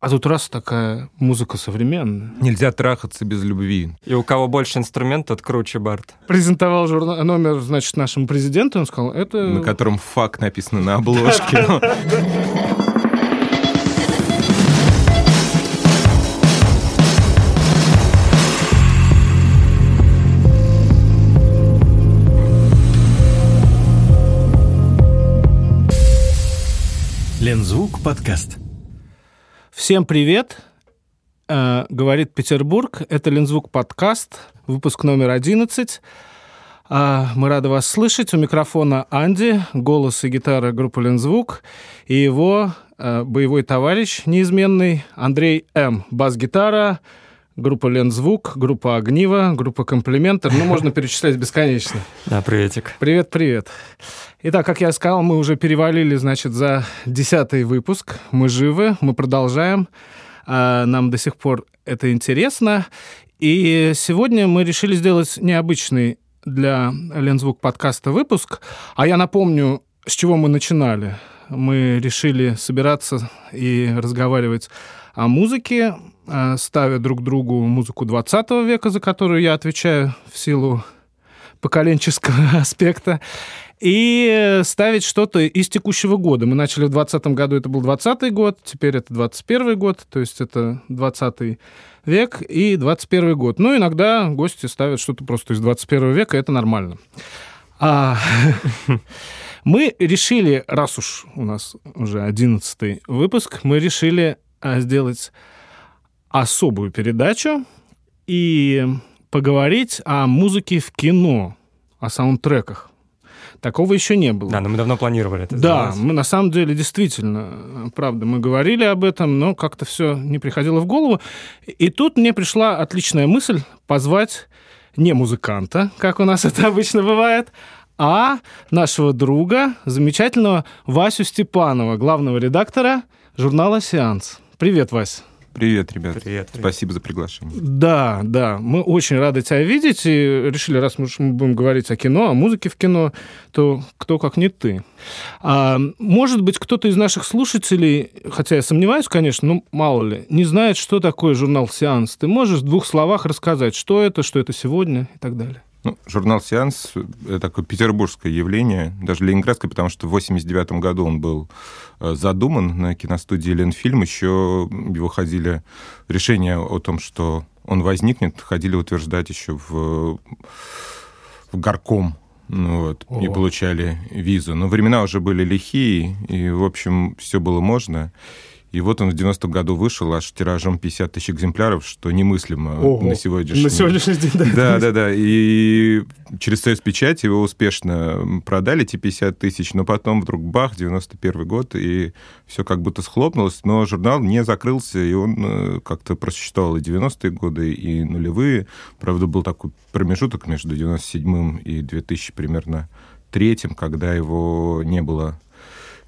А тут раз такая музыка современная. Нельзя трахаться без любви. И у кого больше инструментов, тот круче Барт. Презентовал журнал, номер, значит, нашему президенту, он сказал, это... На котором факт написано на обложке. Лензвук подкаст. Всем привет, э, говорит Петербург. Это Лензвук подкаст, выпуск номер 11. Э, мы рады вас слышать. У микрофона Анди, голос и гитара группы Лензвук, и его э, боевой товарищ неизменный Андрей М. Бас-гитара, группа Лензвук, группа Огниво, группа Комплиментер. Ну, можно перечислять бесконечно. Да, приветик. Привет, привет. Итак, как я сказал, мы уже перевалили, значит, за десятый выпуск. Мы живы, мы продолжаем. А, нам до сих пор это интересно. И сегодня мы решили сделать необычный для Лензвук подкаста выпуск. А я напомню, с чего мы начинали. Мы решили собираться и разговаривать о музыке, ставя друг другу музыку 20 века, за которую я отвечаю в силу поколенческого аспекта и ставить что-то из текущего года. Мы начали в 2020 году, это был 20 год, теперь это 21 год, то есть это 20 век и 21 год. Ну, иногда гости ставят что-то просто из 21 века, это нормально. А, мы решили, раз уж у нас уже 11 выпуск, мы решили а, сделать особую передачу и поговорить о музыке в кино, о саундтреках. Такого еще не было. Да, но мы давно планировали это Да, сделать. мы на самом деле действительно, правда, мы говорили об этом, но как-то все не приходило в голову. И тут мне пришла отличная мысль позвать не музыканта, как у нас это обычно бывает, а нашего друга, замечательного Васю Степанова, главного редактора журнала «Сеанс». Привет, Вась. Привет, ребят. Привет, привет. Спасибо за приглашение. Да, да, мы очень рады тебя видеть и решили, раз мы будем говорить о кино, о музыке в кино, то кто как не ты. А, может быть, кто-то из наших слушателей, хотя я сомневаюсь, конечно, ну, мало ли, не знает, что такое журнал «Сеанс». Ты можешь в двух словах рассказать, что это, что это сегодня и так далее? Ну, журнал «Сеанс» — это такое петербургское явление, даже ленинградское, потому что в 89 году он был э, задуман на киностудии «Ленфильм». Еще его ходили... Решение о том, что он возникнет, ходили утверждать еще в, в горком ну, вот, О. и получали визу. Но времена уже были лихие, и, в общем, все было можно. И вот он в 90-м году вышел аж тиражом 50 тысяч экземпляров, что немыслимо Ого. на сегодняшний На сегодняшний день, да. да, да, да. И через союз печать его успешно продали, эти 50 тысяч, но потом вдруг бах, 91 год, и все как будто схлопнулось, но журнал не закрылся, и он э, как-то просуществовал и 90-е годы, и нулевые. Правда, был такой промежуток между 97-м и 2000 примерно третьим, когда его не было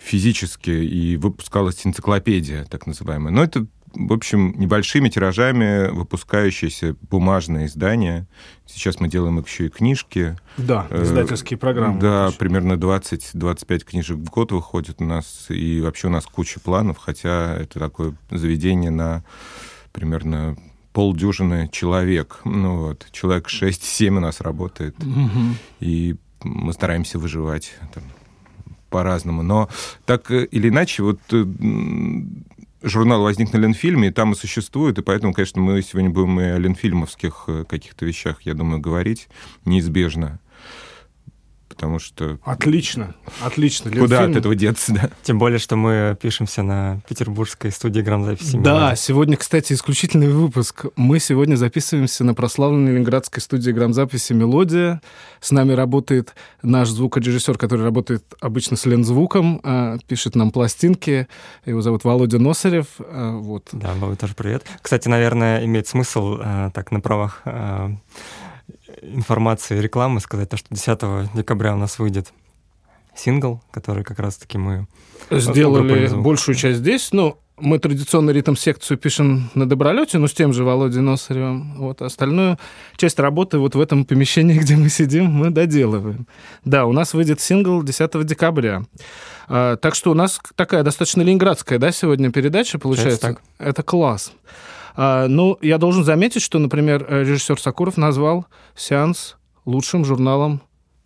физически, и выпускалась энциклопедия, так называемая. Но это в общем, небольшими тиражами выпускающиеся бумажные издания. Сейчас мы делаем еще и книжки. Да, Э, издательские программы. Да, Точно. примерно 20-25 книжек в год выходит у нас. И вообще у нас куча планов, хотя это такое заведение на примерно полдюжины человек. Ну вот, человек 6-7 у нас работает. Мгм. И мы стараемся выживать там, по-разному. Но так э, или иначе, вот э, журнал возник на Ленфильме, и там и существует, и поэтому, конечно, мы сегодня будем и о ленфильмовских э, каких-то вещах, я думаю, говорить неизбежно. Потому что Отлично, отлично. куда Ленфильм. от этого деться, да? Тем более, что мы пишемся на петербургской студии грамзаписи. Да, сегодня, кстати, исключительный выпуск. Мы сегодня записываемся на прославленной ленинградской студии грамзаписи «Мелодия». С нами работает наш звукорежиссер, который работает обычно с лензвуком, а, пишет нам пластинки. Его зовут Володя Носарев. а, Вот. Да, Вова, тоже привет. Кстати, наверное, имеет смысл э, так на правах информации рекламы сказать, то, что 10 декабря у нас выйдет сингл, который как раз-таки мы... Сделали большую часть здесь, но мы традиционно ритм-секцию пишем на Добролете, но с тем же Володей Носаревым. Вот остальную часть работы вот в этом помещении, где мы сидим, мы доделываем. Да, у нас выйдет сингл 10 декабря. А, так что у нас такая достаточно ленинградская, да, сегодня передача получается. так. Это класс. А, ну, я должен заметить, что, например, режиссер Сакуров назвал сеанс лучшим журналом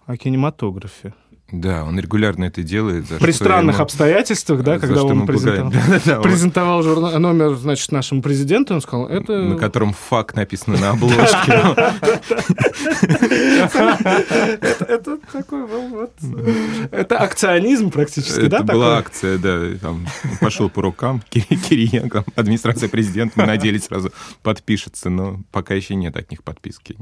о кинематографе. Да, он регулярно это делает. При странных ему- обстоятельствах, да, за когда он презентовал, пугает. Да-да-да, он- презентовал журнал, номер, значит, нашему президенту, он сказал, это... На котором факт написано на обложке. это, такой был вот... Это акционизм практически, да, Это была акция, да, там пошел по рукам Кири- Кириенко, администрация президента, мы надеялись сразу подпишется, но пока еще нет от них подписки.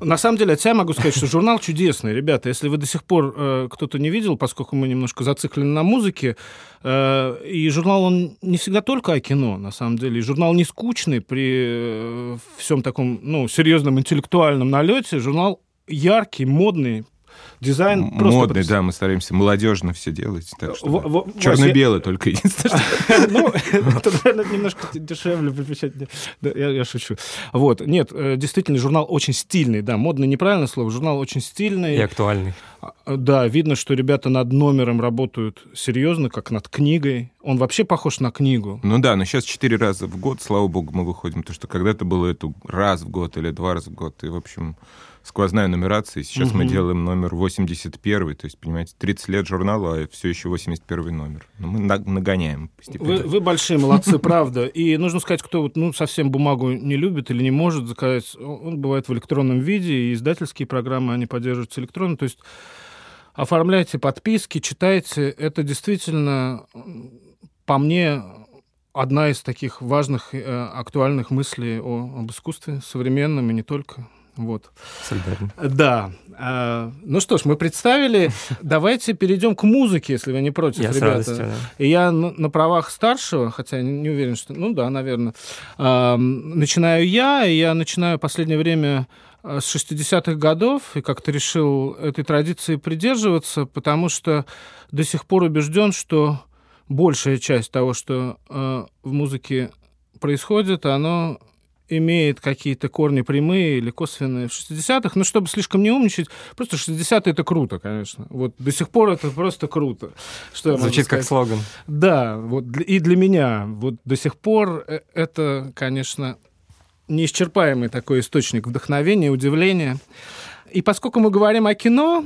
На самом деле, от себя могу сказать, что журнал чудесный, ребята. Если вы до сих пор э, кто-то не видел, поскольку мы немножко зациклены на музыке, э, и журнал он не всегда только о кино, на самом деле. И журнал не скучный при э, всем таком, ну, серьезном интеллектуальном налете. Журнал яркий, модный, дизайн просто... Модный, да, мы стараемся молодежно все делать. Так что, Во- да. Вась, Черно-белый только единственное. Ну, это, наверное, немножко дешевле. Да, я, я шучу. Вот, нет, э, действительно, журнал очень стильный, да, модный неправильное слово, журнал очень стильный. И актуальный. А, Да, видно, что ребята над номером работают серьезно, как над книгой. Он вообще похож на книгу. Ну да, но сейчас четыре раза в год, слава богу, мы выходим. То, что когда-то было это раз в год или два раза в год. И, в общем, сквозная нумерация. Сейчас мы Мгм. делаем номер 81. То есть, понимаете, 30 лет журнала, а все еще 81 номер. Но мы на- нагоняем постепенно. Вы, вы большие молодцы, правда. И нужно сказать, кто вот, ну, совсем бумагу не любит или не может заказать, он бывает в электронном виде, и издательские программы, они поддерживаются электронно. То есть оформляйте подписки, читайте. Это действительно, по мне, одна из таких важных, э, актуальных мыслей о, об искусстве современном и не только. Вот. Солидарен. Да. А, ну что ж, мы представили. Давайте перейдем к музыке, если вы не против, Я с ребята. радостью, да. И я на, правах старшего, хотя не, уверен, что... Ну да, наверное. ам, начинаю я, и я начинаю в последнее время а, с 60-х годов, и как-то решил этой традиции придерживаться, потому что до сих пор убежден, что большая часть того, что а, в музыке происходит, оно имеет какие-то корни прямые или косвенные в 60-х, но чтобы слишком не умничать, просто 60-е это круто, конечно. Вот до сих пор это просто круто. Что Звучит как слоган. Да, вот и для меня вот до сих пор э, это, конечно, неисчерпаемый такой источник вдохновения, удивления. И поскольку мы говорим о кино,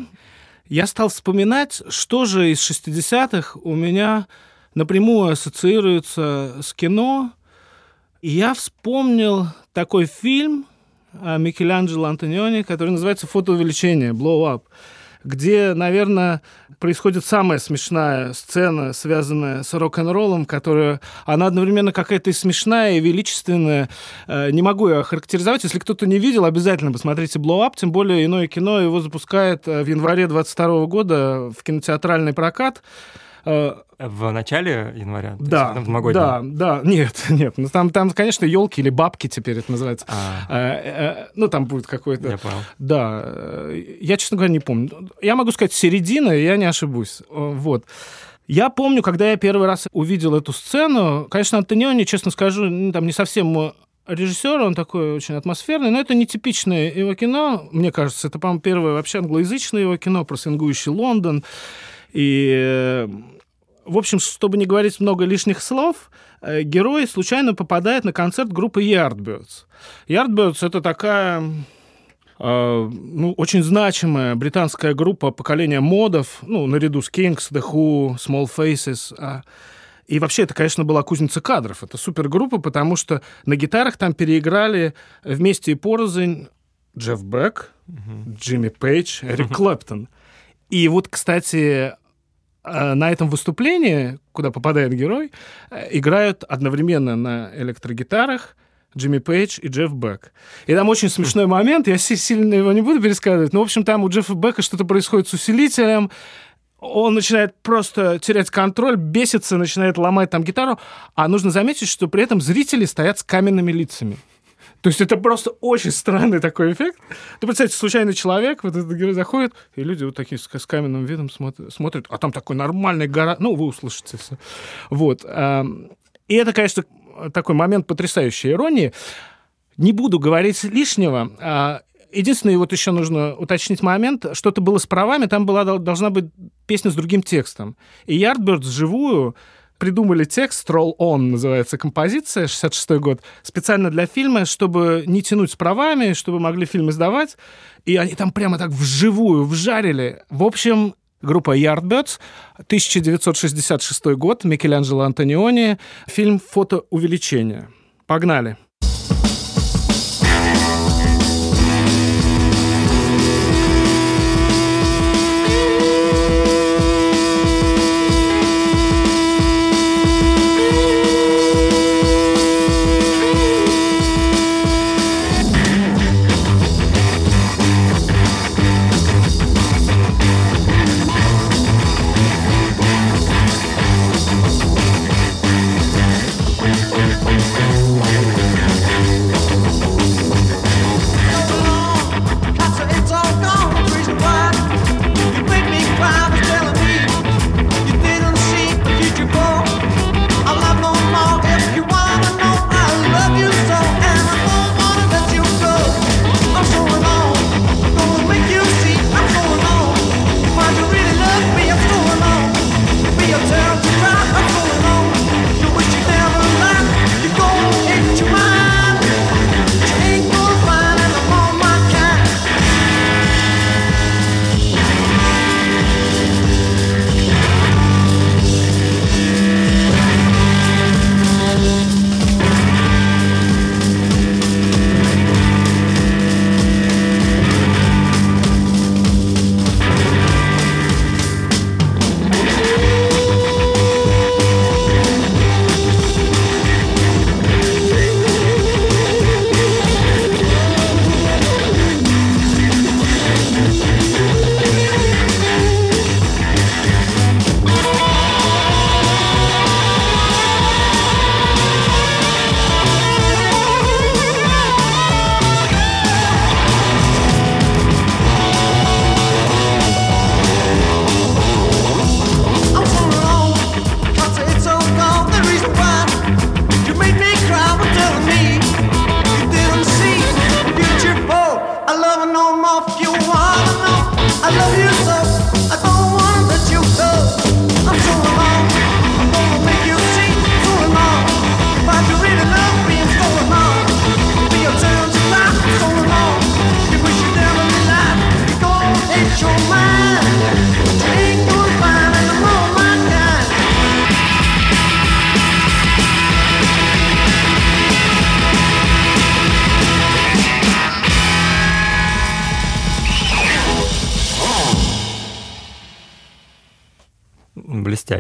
я стал вспоминать, что же из 60-х у меня напрямую ассоциируется с кино. И я вспомнил такой фильм а, Микеланджело Антониони, который называется «Фотоувеличение», «Blow Up», где, наверное, происходит самая смешная сцена, связанная с рок-н-роллом, которая, она одновременно какая-то и смешная, и величественная. Э, Не могу ее охарактеризовать. Если кто-то не видел, обязательно посмотрите «Blow Up», тем более иное кино его запускает э, в январе 22 года в кинотеатральный прокат. В начале января? Да, есть в да, да, нет, нет. Ну, там, там, конечно, елки или бабки теперь это называется. А, Э, э, Ну, там будет какой-то... я понял. Да, э, я, честно говоря, не помню. Я могу сказать середина, я не ошибусь. Вот. Я помню, когда я первый раз увидел эту сцену, конечно, Антониони, честно скажу, там не совсем режиссер, он такой очень атмосферный, но это не типичное его кино, мне кажется, это, по-моему, первое вообще англоязычное его кино про свингующий Лондон. И, в общем, чтобы не говорить много лишних слов, э, герой случайно попадает на концерт группы Yardbirds. Yardbirds — это такая э, ну, очень значимая британская группа поколения модов, ну, наряду с Kings, The Who, Small Faces. а. И вообще, это, конечно, была кузница кадров. Это супергруппа, потому что на гитарах там переиграли вместе и порознь Джефф Бек, Джимми Пейдж, Эрик Клэптон. И вот, кстати, на этом выступлении, куда попадает герой, э, играют одновременно на электрогитарах Джимми Пейдж и Джефф Бек. И там очень смешной момент, я си- сильно его не буду пересказывать, но, в общем, там у Джеффа Бека что-то происходит с усилителем, он начинает просто терять контроль, бесится, начинает ломать там гитару, а нужно заметить, что при этом зрители стоят с каменными лицами. То есть это просто очень странный такой эффект. Ты представьте, случайный человек, вот этот герой заходит, и люди вот такие с, с каменным видом смотрят, смотрят, а там такой нормальный гора... Ну, вы услышите все. Вот. ам, И это, конечно, такой момент потрясающей иронии. Не буду говорить лишнего. А единственное, вот еще нужно уточнить момент. Что-то было с правами, там была, должна быть песня с другим текстом. И Yardbirds вживую придумали текст «Roll On» называется композиция, 66 год, специально для фильма, чтобы не тянуть с правами, чтобы могли фильм издавать. И они там прямо так вживую вжарили. В общем, группа Yardbirds, 1966 год, Микеланджело Антониони, фильм «Фотоувеличение». Погнали.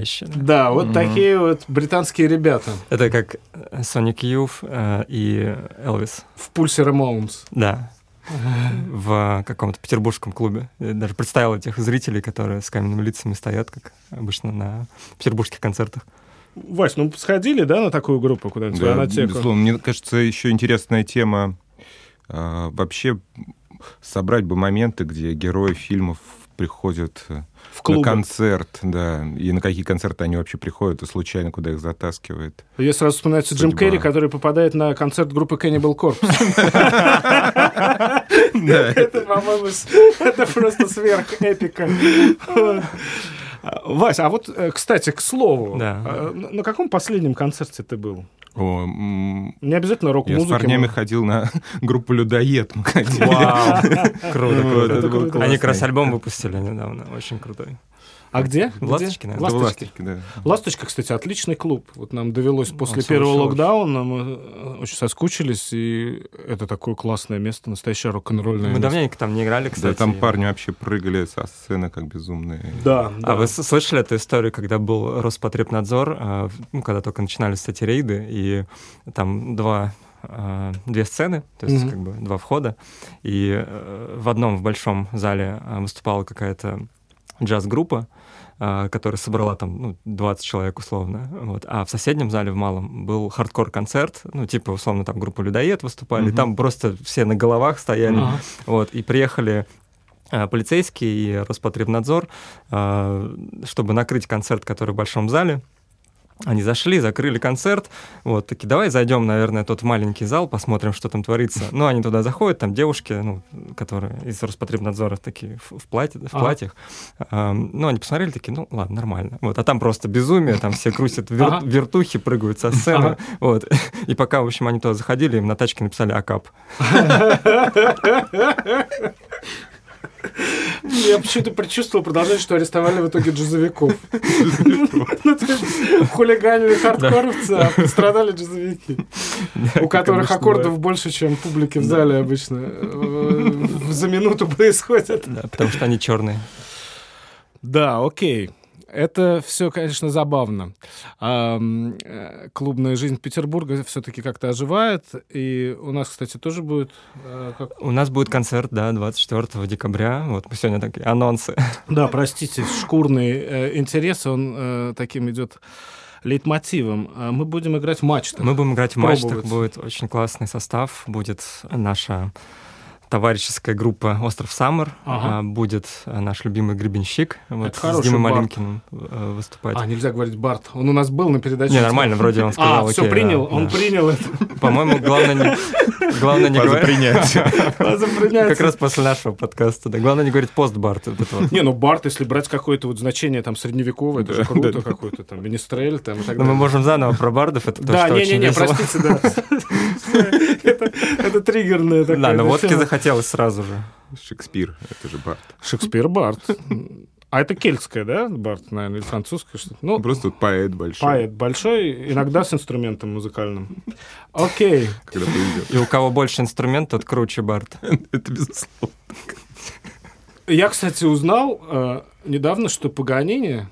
Блестяще. Да, да вот mm-hmm. такие вот британские ребята. Это как Соник Юф э, и Элвис. В Пульсе Ремоунс. Да. В каком-то петербургском клубе. Я даже представил этих зрителей, которые с каменными лицами стоят, как обычно на петербургских концертах. Вась, ну сходили, да, на такую группу куда-нибудь, да, безусловно. Мне кажется, еще интересная тема э, вообще собрать бы моменты, где герои фильмов приходят э, в клубы. На концерт, да. И на какие концерты они вообще приходят, и случайно куда их затаскивает. Я сразу вспоминается Судьба. Джим Керри, который попадает на концерт группы Cannibal Corpse. Это, по-моему, это просто сверх эпика. Вася, а вот, э, кстати, к слову, да. А, на каком последнем концерте ты был? О, не обязательно рок-музыки. Я с парнями но... ходил на группу «Людоед». Мы. Вау! Круто, круто. Они как раз альбом выпустили недавно, очень крутой. А где? В Ласточке, наверное. Ласточки. Ласточки, да. Ласточка, кстати, отличный клуб. Вот нам довелось после первого локдауна, мы э, очень соскучились, и это такое классное место, настоящее рок-н-ролльное Мы место. давненько там не играли, кстати. Да, там парни вообще прыгали со сцены как безумные. Да, да. А вы слышали эту историю, когда был Роспотребнадзор, э, ну, когда только начинались эти рейды, и там два э, две сцены, то есть mm-hmm. как бы два входа, и в одном в большом зале выступала какая-то джаз-группа, а, которая собрала там ну, 20 человек условно. Вот. А в соседнем зале в малом был хардкор-концерт, ну, типа, условно, там группа «Людоед» выступали, угу. там просто все на головах стояли. Ага. Вот, и приехали а, полицейские и Роспотребнадзор, а, чтобы накрыть концерт, который в большом зале. Они зашли, закрыли концерт, вот, такие, давай зайдем, наверное, тот маленький зал, посмотрим, что там творится. Ну, они туда заходят, там девушки, ну, которые из Роспотребнадзора такие в, в, платье, в платьях. А. Ну, они посмотрели, такие, ну, ладно, нормально. Вот, а там просто безумие, там все крутят вер, ага. вертухи, прыгают со сцены. Ага. Вот. И пока, в общем, они туда заходили, им на тачке написали «Акап». Я почему-то предчувствовал продолжение, что арестовали в итоге джазовиков. Хулиганили хардкоровцы, а пострадали джазовики. У которых аккордов больше, чем публики в зале обычно э, за минуту происходят. Да, потому что они черные. Да, окей. Это все, конечно, забавно. А, клубная жизнь Петербурга все-таки как-то оживает. И у нас, кстати, тоже будет... А, как... У нас будет концерт, да, 24 декабря. Вот мы сегодня такие анонсы. Да, простите, шкурный э, интерес, он э, таким идет лейтмотивом. Мы будем играть в матчах. Мы будем играть в матчах. Будет очень классный состав. Будет наша товарищеская группа «Остров Саммер». Ага. А, будет а, наш любимый гребенщик вот, с Димой Малинкиным э, выступать. А, нельзя говорить Барт. Он у нас был на передаче. Не, нормально, вроде он сказал. А, все принял, он принял это. По-моему, главное не... Главное не говорить... принять. Как раз после нашего подкаста. Да. Главное не говорить пост Барт. Не, ну Барт, если брать какое-то вот значение там средневековое, это же круто какой-то там, Министрель там и так далее. мы можем заново про Бардов, это Да, не-не-не, простите, да. Это триггерное такое. Да, но водки захотелось сразу же. Шекспир, это же Барт. Шекспир Барт. А это кельтское, да, Барт, наверное, или французское что-то? Ну, Просто поэт большой. Поэт большой, иногда с инструментом музыкальным. Окей. Когда повезет. И у кого больше инструмент, тот круче Барт. это безусловно. Я, кстати, узнал э, недавно, что Паганини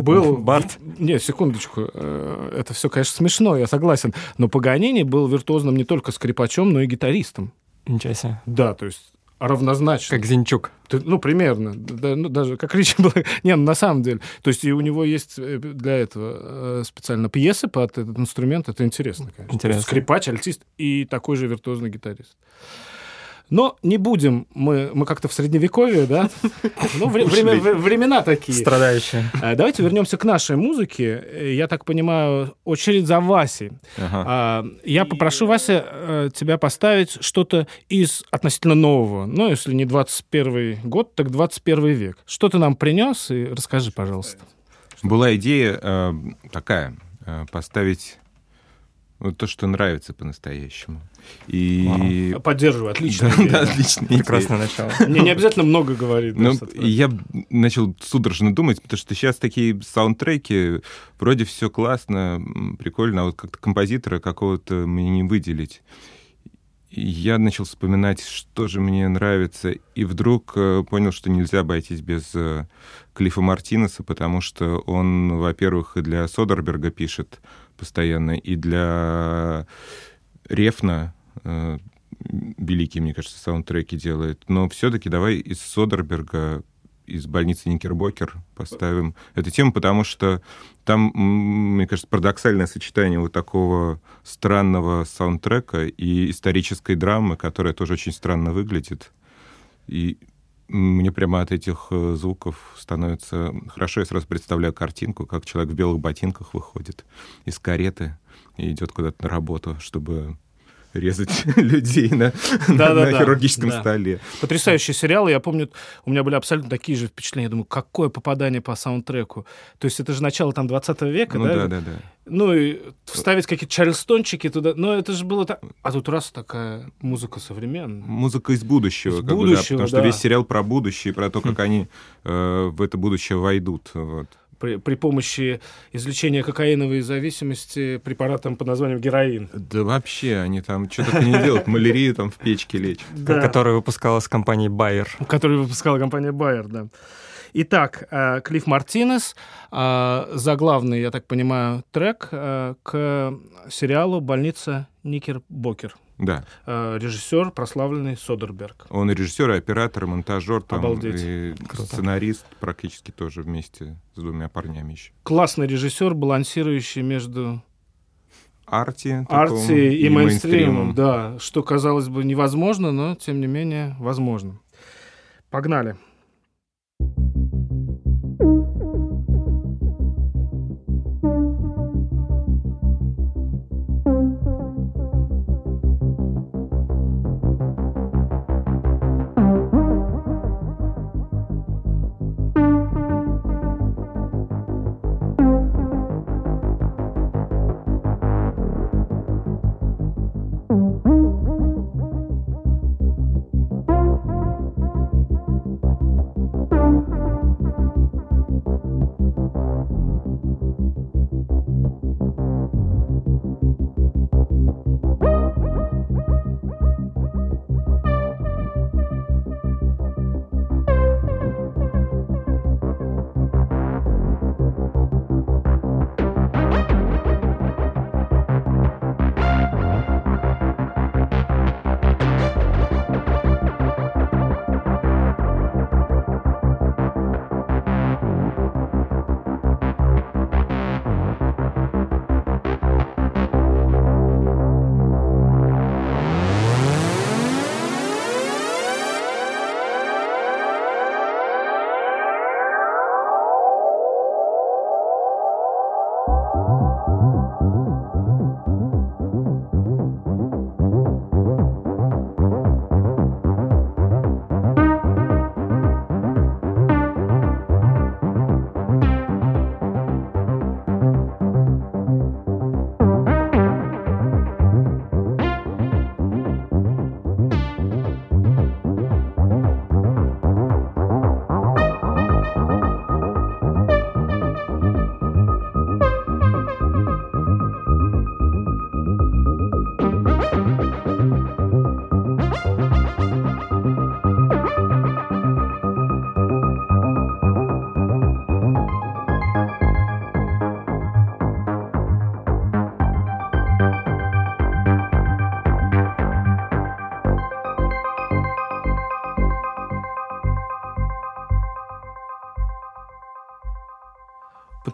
был... Барт? Не, секундочку. Э, это все, конечно, смешно, я согласен. Но Паганини был виртуозным не только скрипачом, но и гитаристом. Ничего себе. Да, то есть равнозначно. Как Зинчук. Ну, примерно. Да, ну, даже как Ричи был. Не, ну, на самом деле. То есть и у него есть э, для этого э, специально пьесы под этот инструмент. Это интересно, конечно. Интересно. Скрипач, альтист и такой же виртуозный гитарист. Но не будем, мы, мы как-то в средневековье, да? Ну, время, времена такие. Страдающие. А, давайте вернемся к нашей музыке. Я так понимаю, очередь за Васей. Ага. А, я попрошу, Вася, э, тебя поставить что-то из относительно нового. Ну, если не 21 год, так 21 век. Что ты нам принес? И расскажи, пожалуйста. Была идея э, такая, э, поставить вот то, что нравится по-настоящему. И... Поддерживаю, отлично. Да, отлично. Прекрасное начало. Мне не обязательно много говорить. Ну, я начал судорожно думать, потому что сейчас такие саундтреки, вроде все классно, прикольно, а вот как-то композитора какого-то мне не выделить. И я начал вспоминать, что же мне нравится, и вдруг э, понял, что нельзя обойтись без э, Клиффа Мартинеса, потому что он, во-первых, и для Содерберга пишет постоянно, и для Рефна великие, мне кажется, саундтреки делает. Но все-таки давай из Содерберга, из больницы Никербокер поставим эту тему, потому что там, мне кажется, парадоксальное сочетание вот такого странного саундтрека и исторической драмы, которая тоже очень странно выглядит. И мне прямо от этих э, звуков становится хорошо. Я сразу представляю картинку, как человек в белых ботинках выходит из кареты и идет куда-то на работу, чтобы резать людей на, да, на, да, на хирургическом да. столе. Потрясающий сериал. Я помню, у меня были абсолютно такие же впечатления. Я думаю, какое попадание по саундтреку. То есть это же начало там 20 века, ну, да? да, да, да. Ну и вставить какие-то чарльстончики туда. Но это же было так... А тут раз такая музыка современная. Музыка из будущего. Из будущего, бы, да, потому да. что весь сериал про будущее, про то, как они э, в это будущее войдут. Вот при, при помощи излечения кокаиновой зависимости препаратом под названием героин. Да вообще, они там что-то не делают, малярию там в печке лечат. Да. Которая выпускалась компанией Bayer. Которую выпускала компания Bayer, да. Итак, э, Клифф Мартинес, э, заглавный, я так понимаю, трек э, к сериалу «Больница Никербокер». Да. Э, режиссер прославленный Содерберг. Он и режиссер, и оператор, и монтажер, там, Обалдеть. и Круто. сценарист практически тоже вместе с двумя парнями еще. Классный режиссер, балансирующий между арти, арти и, и мейнстримом, да, что казалось бы невозможно, но тем не менее возможно. Погнали. Погнали.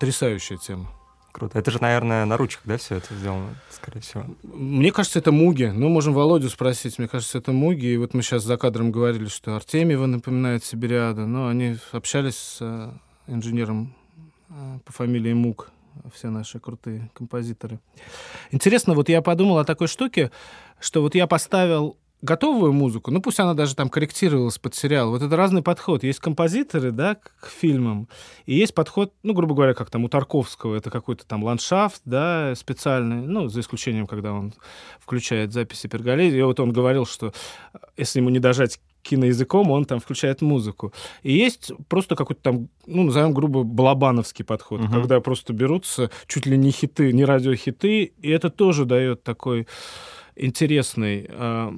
Потрясающая тема. Круто. Это же, наверное, на ручках, да, все это сделано, скорее всего. Мне кажется, это Муги. Ну, можем Володю спросить. Мне кажется, это Муги. И вот мы сейчас за кадром говорили, что Артемьева напоминает Сибириада. Но они общались с э, инженером э, по фамилии Мук все наши крутые композиторы. Интересно, вот я подумал о такой штуке, что вот я поставил готовую музыку, ну пусть она даже там корректировалась под сериал, вот это разный подход. Есть композиторы, да, к фильмам, и есть подход, ну, грубо говоря, как там у Тарковского, это какой-то там ландшафт, да, специальный, ну, за исключением, когда он включает записи Перголези, и вот он говорил, что э, если ему не дожать киноязыком, он там включает музыку. И есть просто какой-то там, ну, назовем грубо, балабановский подход, угу. когда просто берутся чуть ли не хиты, не радиохиты, и это тоже дает такой интересный э,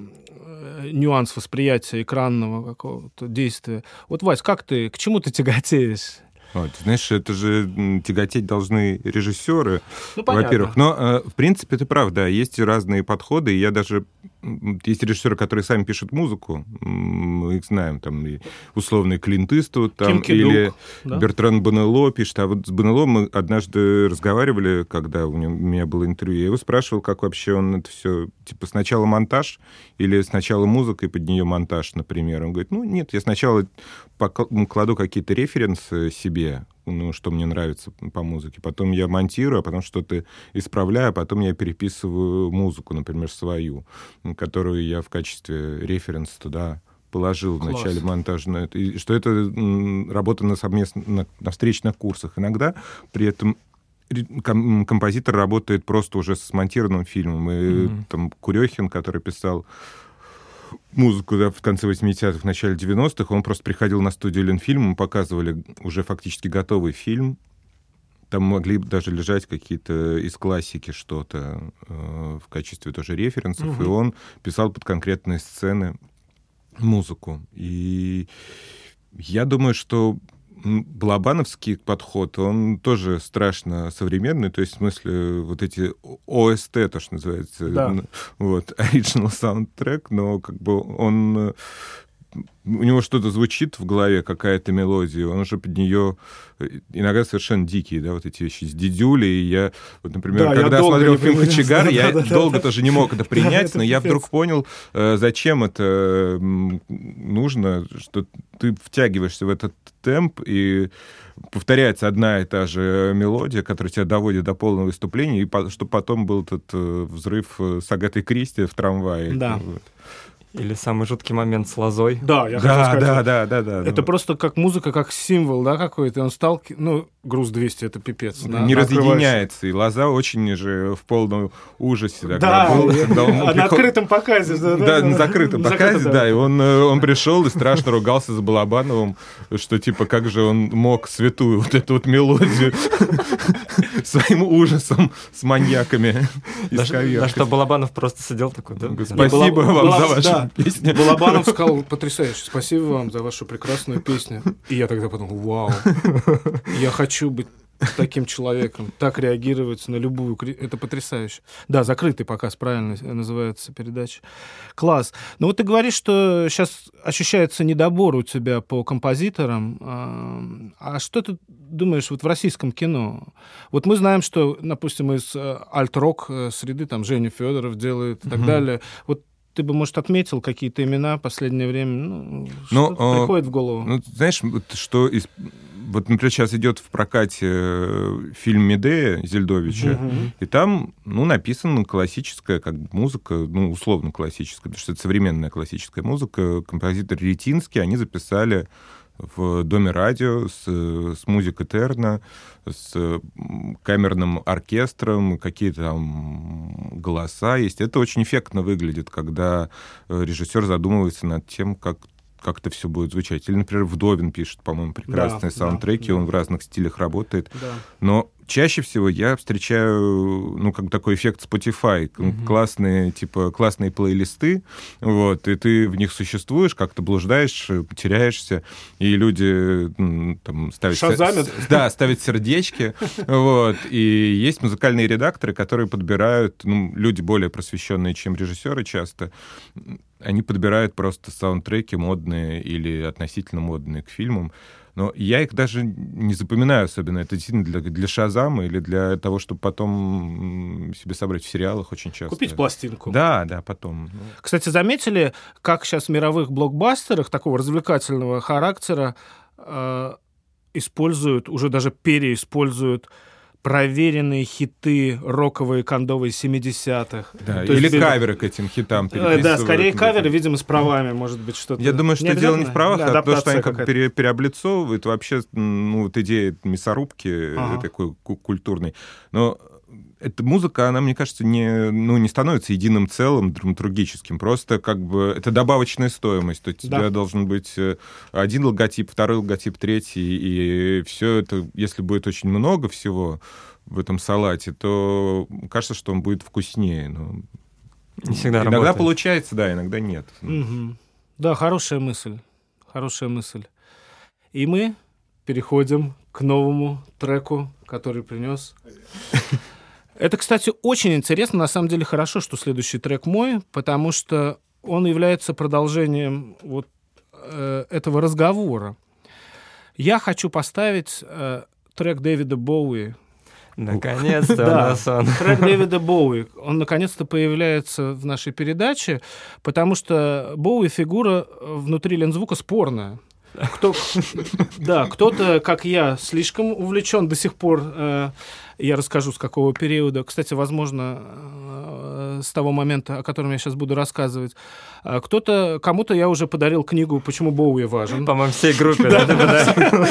нюанс восприятия экранного какого-то действия. Вот, Вась, как ты, к чему ты тяготеешь? Вот, знаешь, это же тяготеть должны режиссеры, ну, во-первых. Но, э, в принципе, это правда. Есть разные подходы. И я даже... Есть режиссеры, которые сами пишут музыку. Мы их знаем. Там и условный Клинт Иствуд, там, или да? Бертран Бонелло пишет. А вот с Бонелло мы однажды разговаривали, когда у, него, у меня было интервью. Я его спрашивал, как вообще он это все... Типа сначала монтаж или сначала музыка и под нее монтаж, например. Он говорит, ну, нет, я сначала кладу какие-то референсы себе, ну, что мне нравится по музыке. Потом я монтирую, а потом что-то исправляю, а потом я переписываю музыку, например, свою, которую я в качестве референса туда положил Класс. в начале монтажа. И что это работа на совместно на, на встречных курсах. Иногда при этом композитор работает просто уже с смонтированным фильмом. И mm-hmm. там Курехин, который писал музыку да, в конце 80-х, в начале 90-х, он просто приходил на студию Ленфильм, мы показывали уже фактически готовый фильм, там могли даже лежать какие-то из классики что-то э, в качестве тоже референсов, угу. и он писал под конкретные сцены музыку. И я думаю, что Балабановский подход, он тоже страшно современный, то есть в смысле вот эти ОСТ, то, что называется, да. вот, Original Soundtrack, но как бы он у него что-то звучит в голове, какая-то мелодия, он уже под нее э, иногда совершенно дикие, да, вот эти вещи с дидюли. И я, вот, например, да, когда я смотрел фильм «Кочегар», я да, долго да, тоже не мог это принять, но я вдруг понял, э, зачем это нужно, что ты втягиваешься в этот темп, и повторяется одна и та же мелодия, которая тебя доводит до полного выступления, и чтобы потом был этот э, взрыв с Агатой Кристи в трамвае. Да. Вот. Или самый жуткий момент с лозой. Да, я да, хотел сказать. Да, да, да, да. Это да. просто как музыка, как символ, да, какой-то. Он стал, ну, груз 200, это пипец. Да, не разъединяется. И лоза очень же в полном ужасе. Да, да был, когда он, он на открытом показе. Да, да, на закрытом показе, да. да. И он, э, он пришел и страшно ругался с Балабановым, что типа как же он мог святую вот эту вот мелодию своим ужасом с маньяками Да что Балабанов просто сидел такой, да? Спасибо вам за вашу песня. Балабанов сказал, потрясающе, спасибо вам за вашу прекрасную песню. И я тогда подумал, вау, я хочу быть таким человеком, так реагировать на любую... Это потрясающе. Да, закрытый показ, правильно называется передача. Класс. Ну вот ты говоришь, что сейчас ощущается недобор у тебя по композиторам. А, а что ты думаешь вот в российском кино? Вот мы знаем, что, допустим, из э, альт-рок э, среды там Женя Федоров делает и так угу. далее. Вот ты бы, может, отметил какие-то имена в последнее время? Ну, ну что а, приходит в голову? Ну, знаешь, что из... Вот, например, сейчас идет в прокате э, фильм «Медея» Зельдовича, угу. и там, ну, написана классическая как музыка, ну, условно классическая, потому что это современная классическая музыка. Композитор Ретинский, они записали в Доме радио с, с музыкой Терна, с камерным оркестром, какие-то там голоса есть. Это очень эффектно выглядит, когда э, режиссер задумывается над тем, как как это все будет звучать. Или, например, Вдовин пишет, по-моему, прекрасные да, саундтреки, да, он да. в разных стилях работает. Да. Но чаще всего я встречаю, ну, как такой эффект Spotify, mm-hmm. классные, типа, классные плейлисты, вот, и ты в них существуешь, как-то блуждаешь, теряешься, и люди там ставят... Шазамят. Да, ставят сердечки, вот, и есть музыкальные редакторы, которые подбирают, ну, люди более просвещенные, чем режиссеры часто, они подбирают просто саундтреки модные или относительно модные к фильмам, Но я их даже не запоминаю особенно. Это действительно для, для Шазама или для того, чтобы потом себе собрать в сериалах очень часто. Купить пластинку. Да, да, потом. Кстати, заметили, как сейчас в мировых блокбастерах такого развлекательного характера э, используют, уже даже переиспользуют проверенные хиты роковые, кондовые 70-х. Да, То или есть, каверы к этим хитам э, Да, скорее каверы, видимо, с правами, может быть, что-то. Я думаю, что дело не в правах, да, а то, что они как пере, переоблицовывают. Вообще, ну, вот идея мясорубки ага. такой культурной. Но эта музыка, она, мне кажется, не, ну, не становится единым целым драматургическим. Просто как бы это добавочная стоимость. То есть да. у тебя должен быть э, один логотип, второй логотип, третий. И все это, если будет очень много всего в этом салате, то кажется, что он будет вкуснее. Но не всегда Иногда работает. получается, да, иногда нет. Угу. Да, хорошая мысль. Хорошая мысль. И мы переходим к новому треку, который принес это, кстати, очень интересно. На самом деле хорошо, что следующий трек мой, потому что он является продолжением вот э, этого разговора. Я хочу поставить э, трек Дэвида Боуи. Наконец-то у нас он. Трек Дэвида Боуи. Он наконец-то появляется в нашей передаче, потому что Боуи фигура внутри Лензвука спорная. Кто, да, кто-то, как я, слишком увлечен до сих пор. Э, я расскажу, с какого периода. Кстати, возможно, э, с того момента, о котором я сейчас буду рассказывать. А кто-то, кому-то я уже подарил книгу «Почему Боуи важен». По-моему, всей группе, да,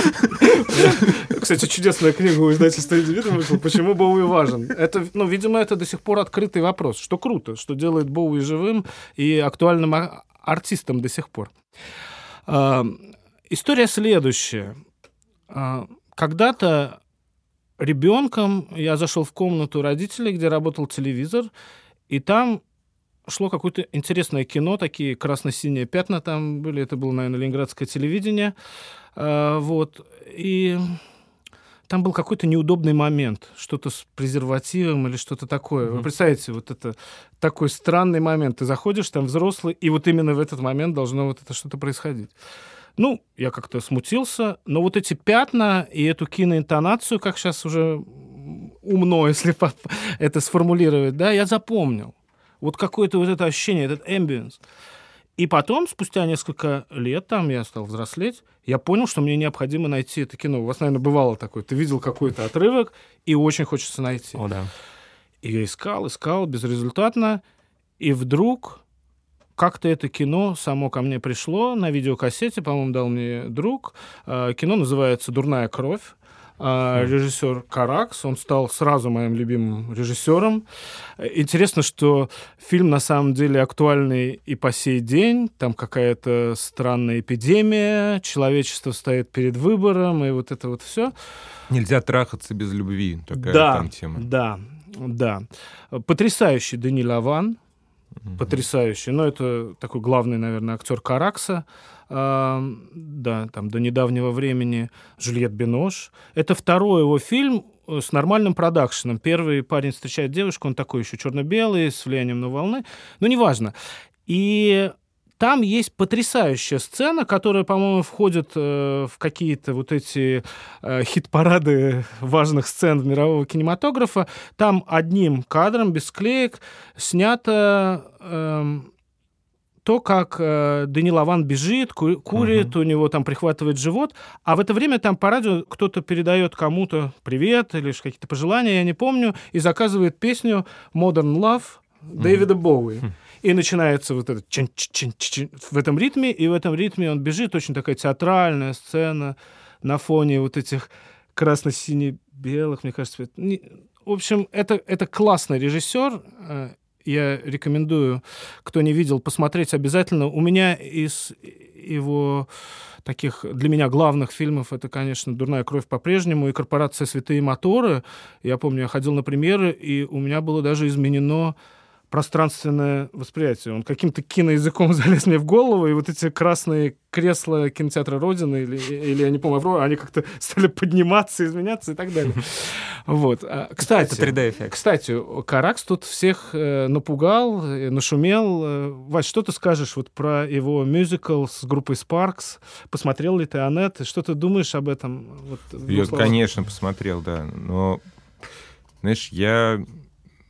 Кстати, чудесная книга у издательства «Индивидуум» вышла «Почему Боуи важен». Это, ну, видимо, это до сих пор открытый вопрос, что круто, что делает Боуи живым и актуальным артистом до сих пор. История следующая. А, когда-то ребенком я зашел в комнату родителей, где работал телевизор, и там шло какое-то интересное кино, такие красно-синие пятна там были, это было, наверное, ленинградское телевидение, а, вот, и там был какой-то неудобный момент, что-то с презервативом или что-то такое. Mm-hmm. Вы представляете, вот это такой странный момент. Ты заходишь, там взрослый, и вот именно в этот момент должно вот это что-то происходить. Ну, я как-то смутился, но вот эти пятна и эту киноинтонацию, как сейчас уже умно, если это сформулировать, да, я запомнил. Вот какое-то вот это ощущение, этот эмбиенс. И потом, спустя несколько лет, там я стал взрослеть, я понял, что мне необходимо найти это кино. У вас, наверное, бывало такое. Ты видел какой-то отрывок, и очень хочется найти. О, да. И я искал, искал, безрезультатно. И вдруг как-то это кино само ко мне пришло на видеокассете, по-моему, дал мне друг. А, кино называется «Дурная кровь». А, режиссер Каракс, он стал сразу моим любимым режиссером. Интересно, что фильм на самом деле актуальный и по сей день. Там какая-то странная эпидемия, человечество стоит перед выбором, и вот это вот все. Нельзя трахаться без любви, такая да, там тема. Да, да. Потрясающий Дени Лаван, mm-hmm. потрясающий. Но это такой главный, наверное, актер Каракса. А, да, там до недавнего времени Жюльет Бинош. Это второй его фильм э, с нормальным продакшеном. Первый парень встречает девушку, он такой еще черно-белый, с влиянием на волны. Но неважно. И там есть потрясающая сцена, которая, по-моему, входит э, в какие-то вот эти э, хит-парады важных сцен мирового кинематографа. Там одним кадром, без склеек, снято... Э, то, как э, Данил Аван бежит, ку- курит, uh-huh. у него там прихватывает живот, а в это время там по радио кто-то передает кому-то привет или какие-то пожелания, я не помню, и заказывает песню Modern Love Дэвида uh-huh. Боуи. И начинается вот этот чин чин чин в этом ритме, и в этом ритме он бежит, очень такая театральная сцена на фоне вот этих красно-сине-белых, мне кажется. В общем, это, это классный режиссер, э, я рекомендую, кто не видел, посмотреть обязательно. У меня из его таких для меня главных фильмов это, конечно, «Дурная кровь» по-прежнему и «Корпорация Святые моторы». Я помню, я ходил на премьеры, и у меня было даже изменено пространственное восприятие. Он каким-то киноязыком залез мне в голову, и вот эти красные кресла кинотеатра Родины, или, или я не помню, Аврора, они как-то стали подниматься, изменяться и так далее. Вот. А, кстати, Это 3D-эффект. Кстати, Каракс тут всех э, напугал, э, нашумел. Э, Вась, что ты скажешь вот про его мюзикл с группой Sparks? Посмотрел ли ты Аннет? Что ты думаешь об этом? Вот, Я, конечно, посмотрел, да. Но, знаешь, я...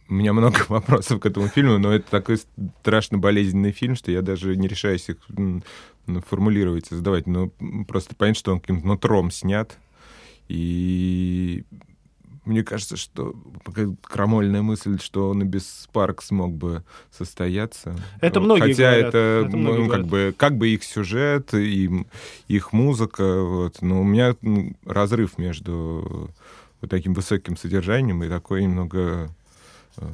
У меня много вопросов к этому фильму, но это такой страшно болезненный фильм, что я даже не решаюсь их формулировать и задавать. Но просто понять, что он каким-то нутром снят. И мне кажется, что крамольная мысль, что он и без Спаркс мог бы состояться. Это Вот. многие Хотя говорят, это, это многие ну, как говорят. бы, как бы их сюжет и их музыка, вот. но у меня разрыв между вот таким высоким содержанием и такой немного э,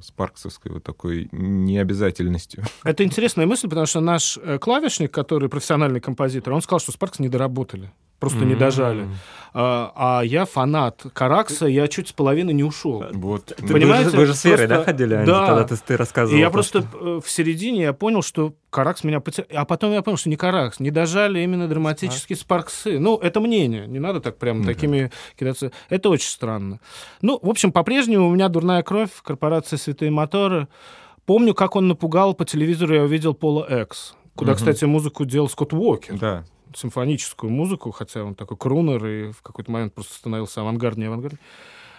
спарксовской вот такой необязательностью. Это интересная мысль, потому что наш э, клавишник, который профессиональный композитор, он сказал, что Спаркс не доработали. Просто не дожали. А, а я фанат Каракса, я чуть с половины не ушел. Вот. Ты- ну, вы Понимаете, же- Вы же с Верой, да, просто- ходили? Ань, да. Тогда ты, ты рассказывал. И я то, просто что- э, в середине я понял, что Каракс меня потерял. А потом я понял, что не Каракс, не дожали именно драматические спарксы. Ну, это мнение. Не надо так прям Ну да. такими кидаться. Это очень странно. Ну, в общем, по-прежнему у меня дурная кровь, корпорация «Святые моторы». Помню, как он напугал по телевизору, я увидел Пола Экс, куда, Мгм. кстати, музыку делал Скотт Уокер. Да. Симфоническую музыку, хотя он такой крунер и в какой-то момент просто становился авангарднее авангарднее.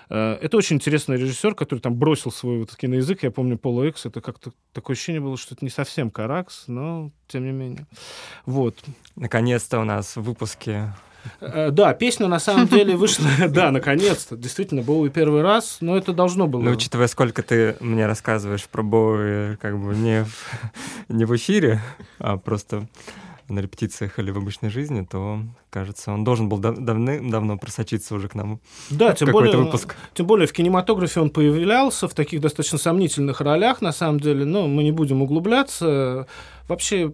Э, Это очень интересный режиссер, который там бросил свой вот киноязык. Я помню Пола Икс. Это как-то такое ощущение было, что это не совсем Каракс, но тем не менее. Вот. Наконец-то у нас в выпуске Э, Да, песня на самом деле вышла, да, наконец-то. Действительно, Боуи первый раз, но это должно было. Ну, учитывая, сколько ты мне рассказываешь про Боуи, как бы не в, не в эфире, а просто на репетициях или в обычной жизни, то, кажется, он должен был дав- давным-давно просочиться уже к нам. Да, тем более, выпуск. тем более в кинематографе он появлялся в таких достаточно сомнительных ролях, на самом деле, но мы не будем углубляться. Вообще,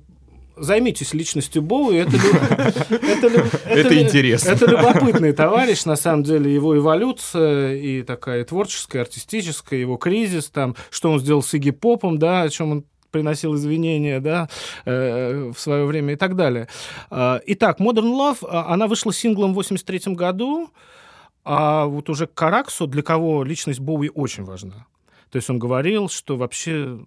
займитесь личностью Боуи. Это, это, Это лю- интересно. Это любопытный товарищ, на самом деле, его эволюция и такая творческая, артистическая, его кризис, там, что он сделал с Игги Попом, да, о чем он приносил извинения, да, э, в свое время и так далее. А, Итак, Modern Love, а, она вышла синглом в 83 году, а вот уже Караксу, для кого личность Боуи очень важна. То есть он говорил, что вообще,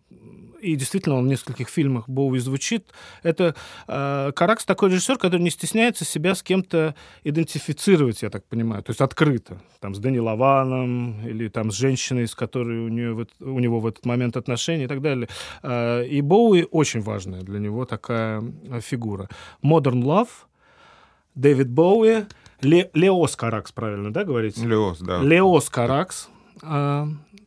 и действительно он в нескольких фильмах Боуи звучит, это э, Каракс такой режиссер, который не стесняется себя с кем-то идентифицировать, я так понимаю, то есть открыто, там с Дэнни Лаваном или там с женщиной, с которой у, нее у него в этот момент отношения и так далее. Э, и Боуи очень важная для него такая э, фигура. Modern Love, Дэвид Боуи, Ле- Леос Каракс, правильно, да, говорите? Леос, да. Леос Каракс,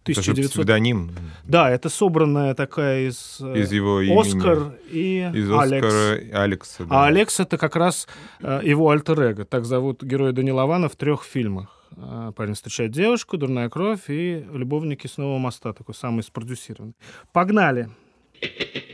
а, Это же 1900... псевдоним Да, это собранная такая из, э, из его имени. Оскар и Из Алекс. Оскара Алекса. да. А Алекс это как раз э, его альтер-эго. Так зовут героя Дани Лавана в трех фильмах. Э, Парень встречает девушку, дурная кровь и любовники с нового моста, такой самый спродюсированный. Погнали. I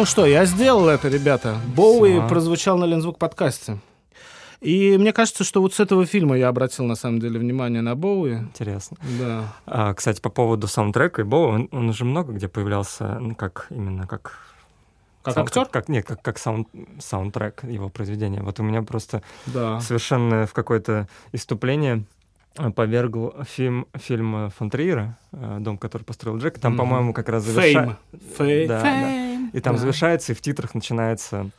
Ну что, я сделал это, ребята. Боуи Всё. прозвучал на Лензвук подкасте. И мне кажется, что вот с этого фильма я обратил на самом деле внимание на Боуи. Интересно. Да. А, кстати, по поводу саундтрека и Боу, он, он уже много где появлялся, ну, как именно как... Как сау- актер? Как, нет, как, как саунд, саундтрек его произведения. Вот у меня просто Да. совершенно в какое-то иступление э, повергл фильм, фильм э, фон Триера э, «Дом, который построил Джек». Там, Мгм. по-моему, как раз Фейм. завершается... Фей- Да, Фейм. И там Да. завершается, и в титрах начинается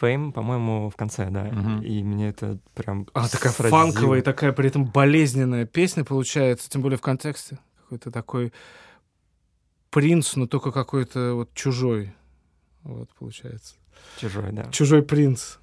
Фейм, по-моему, в конце, да. Мгм. И мне это прям А, такая фанковая, такая при этом болезненная песня получается, тем более в контексте. Какой-то такой принц, но только какой-то вот чужой. Вот, получается. Чужой, да. Чужой принц.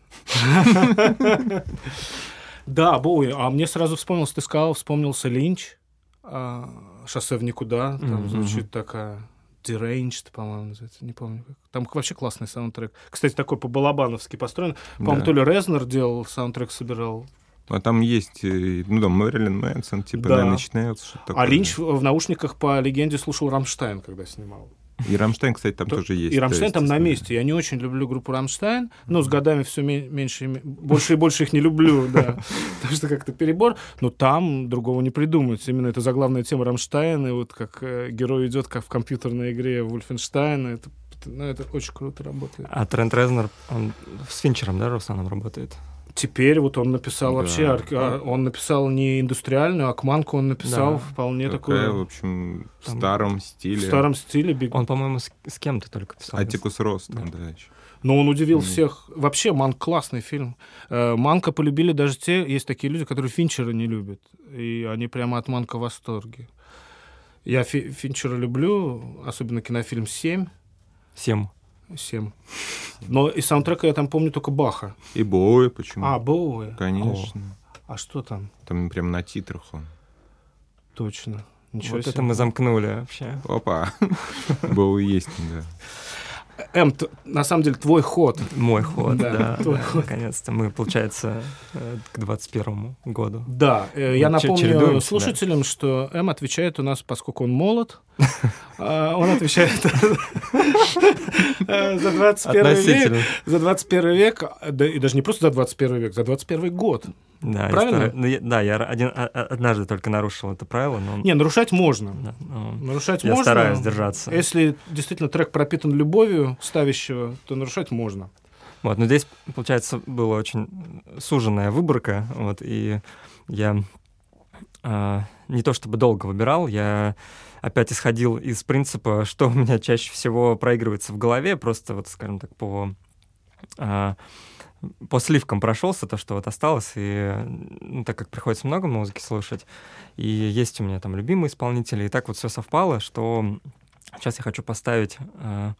Да, Боуи. А мне сразу вспомнился, ты сказал, вспомнился Линч. а, Шоссе в никуда. Там звучит такая Deranged, по-моему, называется. Не помню. как. Там вообще классный саундтрек. Кстати, такой по-балабановски построен. По-моему, Да. то ли Резнор делал, саундтрек собирал. А там есть, э, ну да, Мэрилин Мэнсон, типа, Да. начинается что-то такое. А Линч в наушниках по легенде слушал Рамштайн, когда снимал. И Рамштайн, кстати, там То- тоже есть. И Рамштайн то там на если- месте. Я не очень люблю группу Рамштайн, но с годами все меньше, больше и больше их не люблю, да. Потому что как-то перебор. Но там другого не придумать. Именно это заглавная тема Рамштайн, и вот как э, герой идет, как в компьютерной игре Вольфенштейна. Это, ну, это очень круто работает. А Трент Резнер, он с Финчером, да, Русланом работает? Теперь вот он написал Да. вообще, арк- а, он написал не индустриальную, а Акманку он написал Да. вполне Такая, в такую общем, в Там- старом в стиле. старом стиле. биг- Он, по-моему, с, с кем-то только писал. Атикус Рост, там, Да. да, еще. Но он удивил Мгм. всех. Вообще, Манк классный фильм. Э, Манка полюбили даже те, есть такие люди, которые Финчера не любят. И они прямо от Манка в восторге. Я Фи- Финчера люблю, особенно кинофильм «Семь». Семь. «Семь». Но из саундтрека я там помню только Баха. И Боуи, почему? А, Боуи. Конечно. А что там? Там прям на титрах он. Точно. Ничего Вот себе. это мы замкнули вообще. Опа. Боуи есть, да. Т- на самом деле, твой ход. Мой ход, Да, Наконец-то мы, получается, э, к 21 году. Да, э, я напомню да. слушателям, что М отвечает у нас, поскольку он молод, а, он отвечает э, за 21 век. За 21 век, да, и даже не просто за 21 век, за 21 год. Да, я Правильно? ну, я- да, я один, а- а- однажды только нарушил это правило, но... Не, нарушать можно. да, ну, Нарушать я можно. стараюсь держаться. Если действительно трек пропитан любовью ставящего, то нарушать можно. Вот, но здесь, получается, была очень суженная выборка, вот, и я а, не то чтобы долго выбирал, я опять исходил из принципа, что у меня чаще всего проигрывается в голове, просто вот, скажем так, по а, по сливкам прошелся, то, что вот осталось, и ну, так как приходится много музыки слушать, и есть у меня там любимые исполнители, и так вот все совпало, что сейчас я хочу поставить а,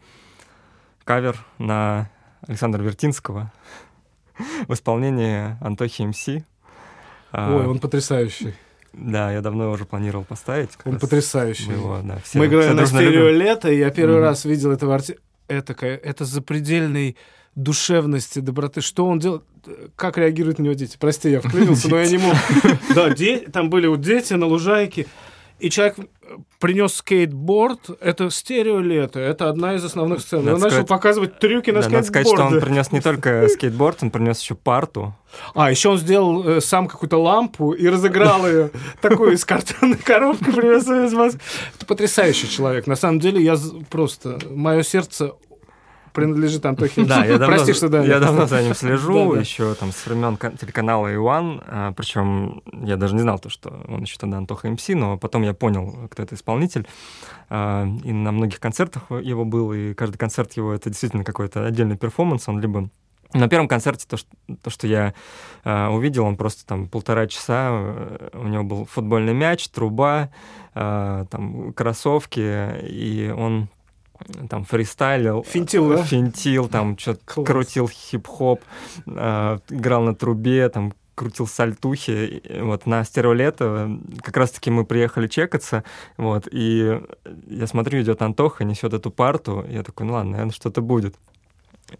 кавер на Александра Вертинского в исполнении Антохи МС. А, Ой, он потрясающий. Да, я давно уже планировал поставить. Он потрясающий. мы его, да, все- Мы играли на стерео лето, и я первый Мгм. раз видел этого артиста. Это, это запредельной душевности, доброты. Что он делает? Как реагируют на него дети? Прости, я вклинился, но я не мог. Да, там были вот дети на лужайке, и человек принес скейтборд. Это стерео лето, это одна из основных сцен. Надо Он начал сказать- показывать трюки на Да, надо сказать, что он скейтборде. принес не только скейтборд, он принес еще парту. А, еще он сделал э, сам какую-то лампу и разыграл ее. Такую из картонной коробки привез из Москвы. Это потрясающий человек. На самом деле, я просто... Мое сердце принадлежит Антохе. Да, я давно, Прости, что да. я давно за ним слежу, Да-да. еще там с времен кан- телеканала Иван, причем я даже не знал то, что он еще тогда Антоха МС, но потом я понял, кто это исполнитель, А, и на многих концертах его был, и каждый концерт его это действительно какой-то отдельный перформанс, он либо на первом концерте то, что, то, что я а, увидел, он просто там полтора часа, э, у него был футбольный мяч, труба, а, там кроссовки, и он там фристайлил. Финтил, да? Финтил, там что-то крутил хип-хоп, а, играл на трубе, там крутил сальтухи. Вот на стереолето как раз-таки мы приехали чекаться, вот, и я смотрю, идет Антоха, несет эту парту, я такой, ну ладно, наверное, что-то будет.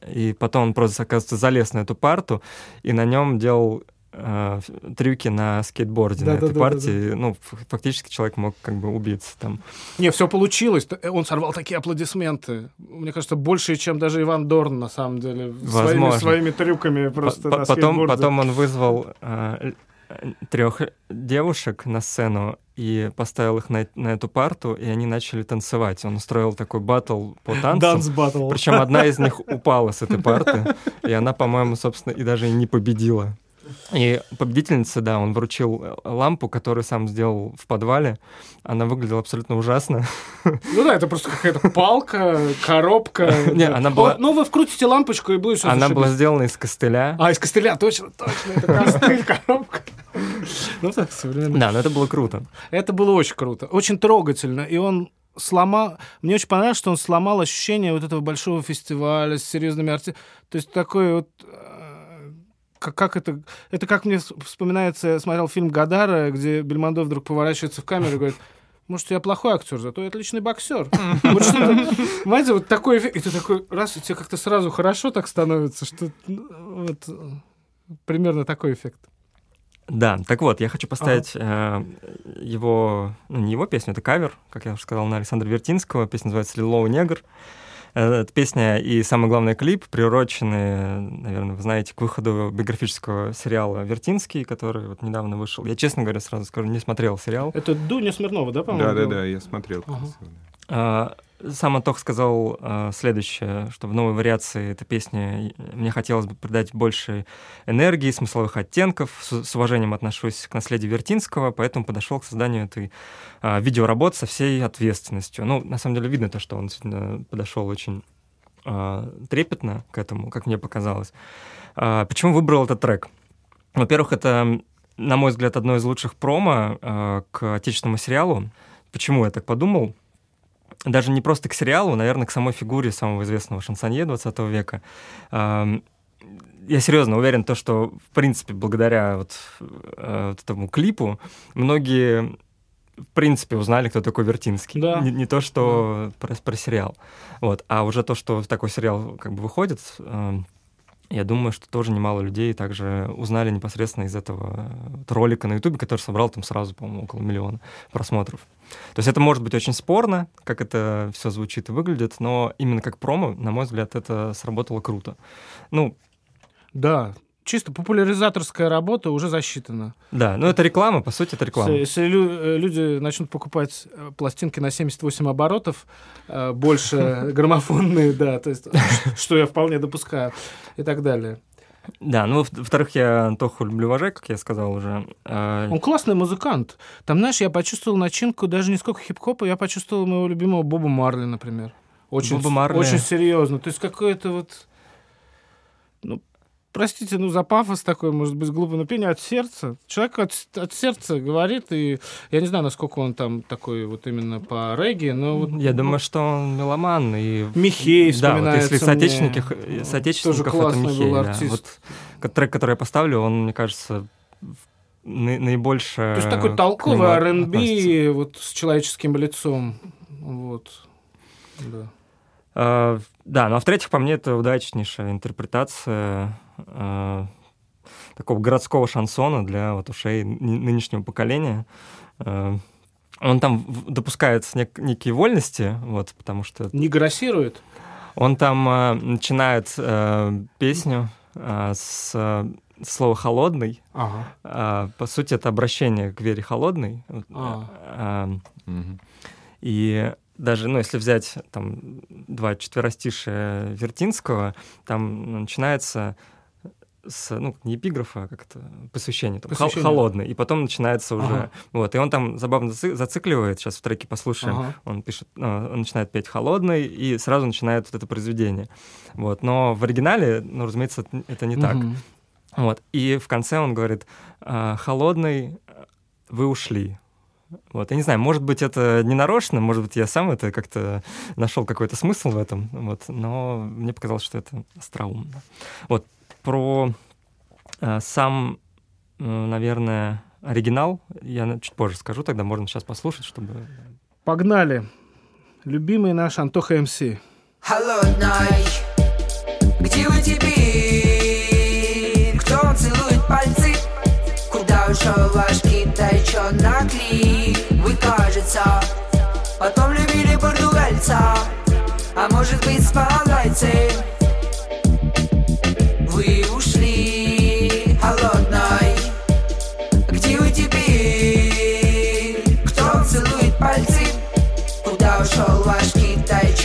И потом он просто, оказывается, залез на эту парту и на нем делал э, трюки на скейтборде на этой Да-да-да-да-да. партии. Ну, ф- фактически человек мог как бы убиться там. Не, все получилось. Т- Он сорвал такие аплодисменты. Мне кажется, больше, чем даже Иван Дорн, на самом деле. Своими, Возможно. своими трюками просто По- на потом, потом он вызвал трех девушек на сцену и поставил их на, на эту парту, и они начали танцевать. Он устроил такой батл по танцам. Данс батл. Причем одна из них упала с этой парты, и она, по-моему, собственно, и даже и не победила. И победительнице, да, он вручил э, лампу, которую сам сделал в подвале. Она выглядела абсолютно ужасно. Ну да, это просто какая-то палка, коробка. Не, она была- О, Ну, вы вкрутите лампочку и будет Она была сделана из костыля. А, из костыля, точно, точно. Это костыль, коробка. Ну так, современно. Да, но это было круто. Это было очень круто, очень трогательно. И он сломал... Мне очень понравилось, что он сломал ощущение вот этого большого фестиваля с серьезными артистами. То есть такой вот... Как, как это... Это как мне вс- вспоминается, я смотрел фильм «Гадара», где Бельмондо вдруг поворачивается в камеру и говорит, может, я плохой актер, зато я отличный боксер. Вот что-то, Понимаете, вот такой эффект, и ты такой, раз, и тебе как-то сразу хорошо так становится, что ну, вот примерно такой эффект. Да, так вот, я хочу поставить э, его, ну, не его песню, это кавер, как я уже сказал, на Александра Вертинского. Песня называется «Лиловый негр». Э, Эта песня и, самый главный, клип приурочены, наверное, вы знаете, к выходу биографического сериала «Вертинский», который вот недавно вышел. Я, честно говоря, сразу скажу, не смотрел сериал. Это Дуня Смирнова, да, по-моему? Да, да, была? да, я смотрел. Ага. А, Сам Антох сказал а, следующее, что в новой вариации этой песни мне хотелось бы придать больше энергии, смысловых оттенков, с, с уважением отношусь к наследию Вертинского, поэтому подошел к созданию этой а, видеоработы со всей ответственностью. Ну, на самом деле видно то, что он подошел очень а, трепетно к этому, как мне показалось. А, Почему выбрал этот трек? Во-первых, это, на мой взгляд, одно из лучших промо а, к отечественному сериалу. Почему я так подумал? Даже не просто к сериалу, наверное, к самой фигуре самого известного шансонье 20 века. Я серьезно уверен, то, что, в принципе, благодаря вот, э, вот этому клипу многие, в принципе, узнали, кто такой Вертинский. Да. Не, не то, что про, про сериал. Вот. А уже то, что такой сериал как бы выходит, я думаю, что тоже немало людей также узнали непосредственно из этого вот ролика на Ютубе, который собрал там сразу, по-моему, около миллиона просмотров. То есть это может быть очень спорно, как это все звучит и выглядит, но именно как промо, на мой взгляд, это сработало круто. Ну, Да, чисто популяризаторская работа уже засчитана. да, ну это реклама, по сути, это реклама. Если, если лю- э, люди начнут покупать э, пластинки на 78 оборотов, э, больше граммофонные, да, то есть, что я вполне допускаю, и так далее. Да, ну, во- во-вторых, я Антоху люблю уважать, как я сказал уже. А, Он классный музыкант. Там, знаешь, я почувствовал начинку даже не сколько хип-хопа, я почувствовал моего любимого Боба Марли, например. Очень, Боба Марли. очень серьезно. То есть какое-то вот... Ну, простите, ну, за пафос такой, может быть, глупо, но пение от сердца. Человек от, от сердца говорит, и я не знаю, насколько он там такой вот именно по регги, но вот... я думаю, что он меломан и Михей Да, вот если соотечественников, мне. соотечественников Тоже это Михей, был да. артист. Вот трек, который я поставлю, он, мне кажется, на- наибольше... То есть такой толковый R&B вот с человеческим лицом. Вот. Да. А, да, ну а в-третьих, по мне, это удачнейшая интерпретация такого городского шансона для вот ушей ны- нынешнего поколения. А, он там допускает нек- некие вольности, вот, потому что Не грассирует? Он там э, начинает э, песню э, с э, слова «холодный». Ага. А, по сути, это обращение к Вере Холодной. Вот, А. а, Мгм. и даже, ну, если взять там два четверостишия Вертинского, там начинается с, ну, не эпиграфа, а как-то посвящение, там, Посвящение. холодный, и потом начинается уже, Ага. вот, и он там забавно заци- зацикливает, сейчас в треке послушаем, Ага. он пишет, ну, он начинает петь холодный, и сразу начинает вот это произведение, вот, но в оригинале, ну, разумеется, это- не так, Мгм. вот, и в конце он говорит, «А, холодный, вы ушли, вот, я не знаю, может быть, это не нарочно, может быть, я сам это как-то нашел какой-то смысл в этом, вот, но мне показалось, что это остроумно. Вот, про э, сам, э, наверное, оригинал я на- чуть позже скажу, тогда можно сейчас послушать, чтобы... Погнали. Любимый наш Антоха МС. Холодной Где вы теперь? Кто целует пальцы ушел ваш китай, на кли Вы, кажется, потом любили португальца А может быть, спалайцы Вы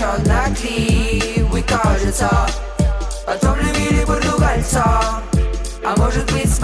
китай, на кли Вы, кажется, потом любили португальца а может быть с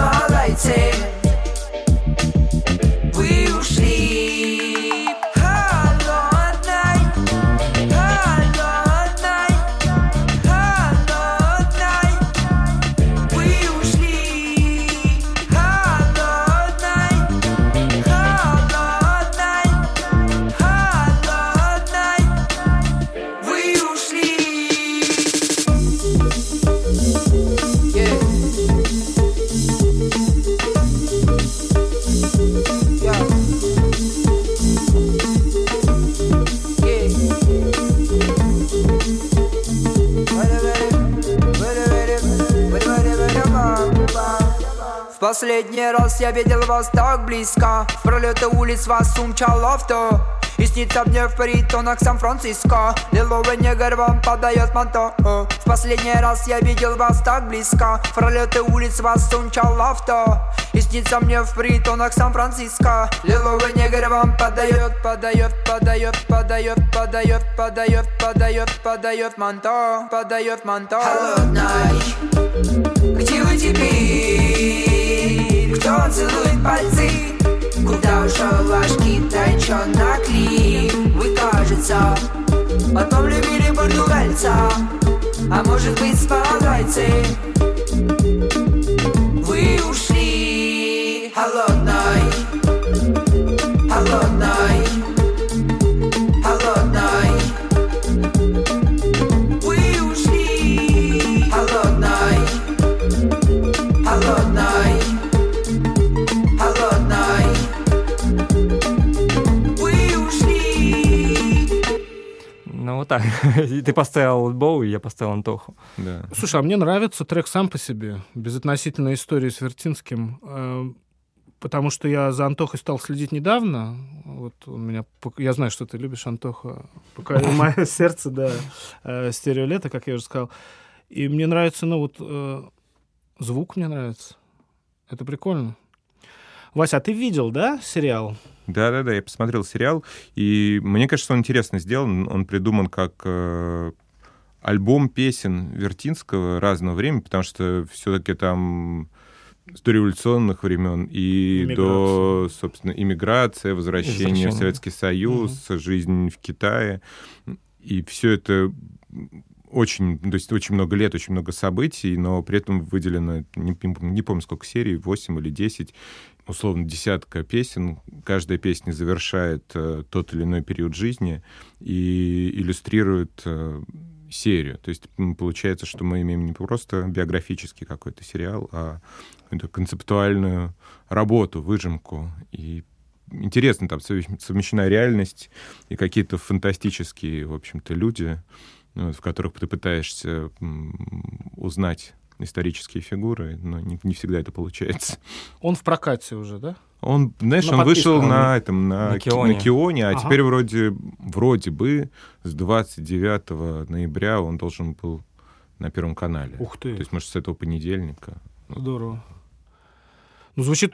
последний раз я видел вас так близко. В пролеты улиц вас умчал авто. И снится мне в притонах Сан-Франциско. Лиловый негр вам подает манто. В последний раз я видел вас так близко. В пролеты улиц вас умчал авто. И снится мне в притонах Сан-Франциско. Лиловый негр вам подает, подает, подает, подает, подает, подает, подает, подает манто, подает манто. Холодной, где вы теперь? Кто целует пальцы? Куда ушел ваш китай, на кли? Вы, кажется, потом любили португальца А может быть, спалайцы Вы ушли холодной И ты поставил Боу, и я поставил Антоху. Да. Слушай, а мне нравится трек сам по себе, безотносительно истории с Вертинским, э, потому что я за Антохой стал следить недавно. Вот у меня, я знаю, что ты любишь Антоха, пока мое сердце, да, э, стереолета, как я уже сказал. И мне нравится, ну вот, э, звук мне нравится. Это прикольно. Вася, а ты видел, да, сериал? Да-да-да, я посмотрел сериал, и мне кажется, он интересно сделан. Он придуман как э, альбом песен Вертинского разного времени, потому что все-таки там с дореволюционных времен и до, собственно, иммиграция, возвращение Возвращение. в Советский Союз, жизнь в Китае. И все это очень, то есть очень много лет, очень много событий, но при этом выделено, не, не помню сколько серий, 8 или 10, условно, десятка песен. Каждая песня завершает э, тот или иной период жизни и иллюстрирует э, серию. То есть получается, что мы имеем не просто биографический какой-то сериал, а какую-то концептуальную работу, выжимку. И интересно, там совмещена реальность и какие-то фантастические, в общем-то, люди, ну, в которых ты пытаешься узнать исторические фигуры, но не, не всегда это получается. Он в прокате уже, да? Он, знаешь, На он вышел на этом, на, На ки- Кионе. на Кионе, а Ага. теперь вроде, вроде бы с 29 ноября он должен был на Первом канале. Ух ты. То есть, может, с этого понедельника. Здорово. Ну, звучит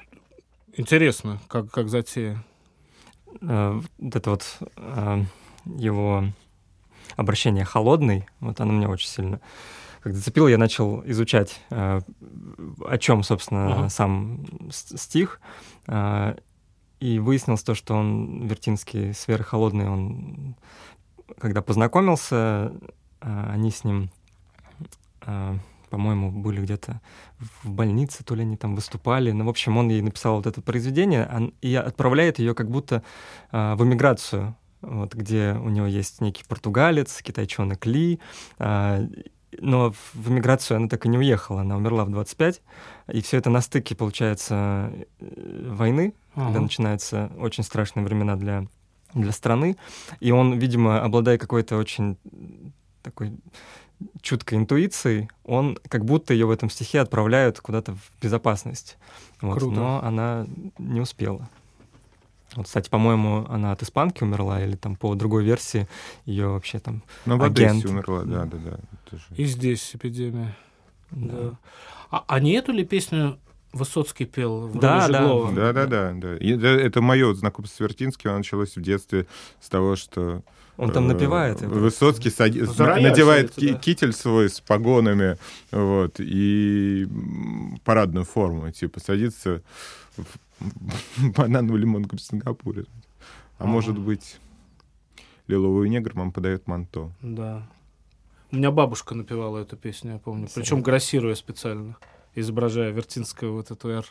интересно, как, как затея. Э, Вот это вот э, его обращение холодный, вот оно меня очень сильно как зацепило, я начал изучать, э, о чем, собственно, Ага. сам стих, э, и выяснилось то, что он, Вертинский, сверххолодный, он, когда познакомился, э, они с ним, э, по-моему, были где-то в больнице, то ли они там выступали. Ну, в общем, он ей написал вот это произведение ан- и отправляет ее как будто э, в эмиграцию, вот, где у него есть некий португалец, китайчонок Ли, а, но в- эмиграцию она так и не уехала, она умерла в 25, и все это на стыке, получается, э, войны, когда Ага. начинаются очень страшные времена для, для страны, и он, видимо, обладая какой-то очень такой чуткой интуицией, он как будто ее в этом стихе отправляют куда-то в безопасность. Вот, Круто. но она не успела. Вот, кстати, по-моему, она от испанки умерла, или там по другой версии ее вообще там Ну, в агент. Одессе умерла, да, да, да. Же- И здесь эпидемия. Да. Да. А, а не эту ли песню Высоцкий пел в Да, да. Да, да, да, да. И это, это мое знакомство с Вертинским, оно началось в детстве с того, что Он там э, напевает. Высоцкий сади- рояль надевает ки- да. китель свой с погонами, вот, и парадную форму, типа, садится в банановую лимонку в Сингапуре. А Ага. может быть, лиловый негр вам подает манто. Да. У меня бабушка напевала эту песню, я помню. Причем грассируя специально, изображая Вертинского вот эту «Р».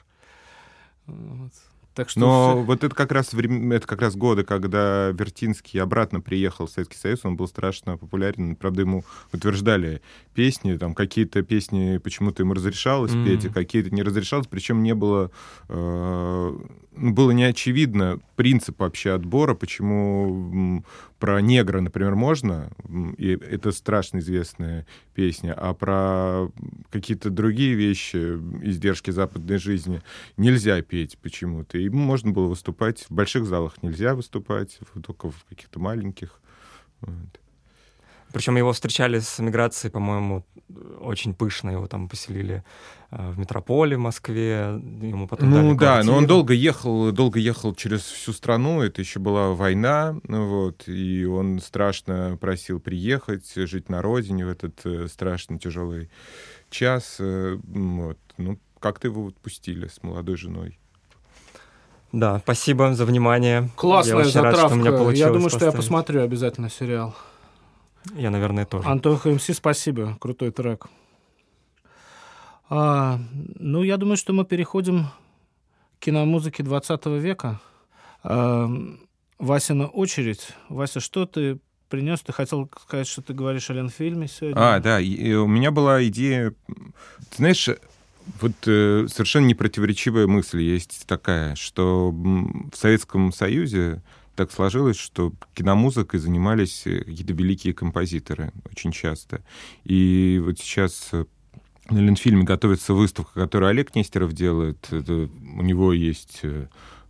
Вот. Так что Но всё- вот это как раз врем- это как раз годы, когда Вертинский обратно приехал в Советский Союз, он был страшно популярен. Правда, ему утверждали песни, там какие-то песни почему-то ему разрешалось Мгм. петь, а какие-то не разрешалось, причем не было э, ну, было не очевидно принцип вообще отбора, почему про негра, например, можно, и это страшно известная песня, а про какие-то другие вещи, издержки западной жизни нельзя петь почему-то. И можно было выступать в больших залах, нельзя выступать, только в каких-то маленьких. Вот. Причем его встречали с эмиграцией, по-моему, очень пышно. Его там поселили э, в метрополе в Москве. Ему потом дали Ну да, но он квартиру. долго ехал, долго ехал через всю страну. Это еще была война, ну вот, и он страшно просил приехать, жить на родине в этот э, страшно тяжелый час. э, вот. Ну, как-то его отпустили с молодой женой. Да, спасибо за внимание. Классная я очень рад, затравка. что у меня получилось я думаю, что я поставить. посмотрю обязательно сериал. Я, наверное, тоже. Антоха МС, спасибо. Крутой трек. А, ну, я думаю, что мы переходим к киномузыке 20 века. А, Васина очередь. Вася, что ты принес? Ты хотел сказать, что ты говоришь о Ленфильме сегодня? А, да, и у меня была идея... Ты знаешь, вот э, совершенно непротиворечивая мысль есть такая, что в Советском Союзе так сложилось, что киномузыкой занимались э, какие-то великие композиторы очень часто. И вот сейчас э, на Ленфильме готовится выставка, которую Олег Нестеров делает. Это, у него есть...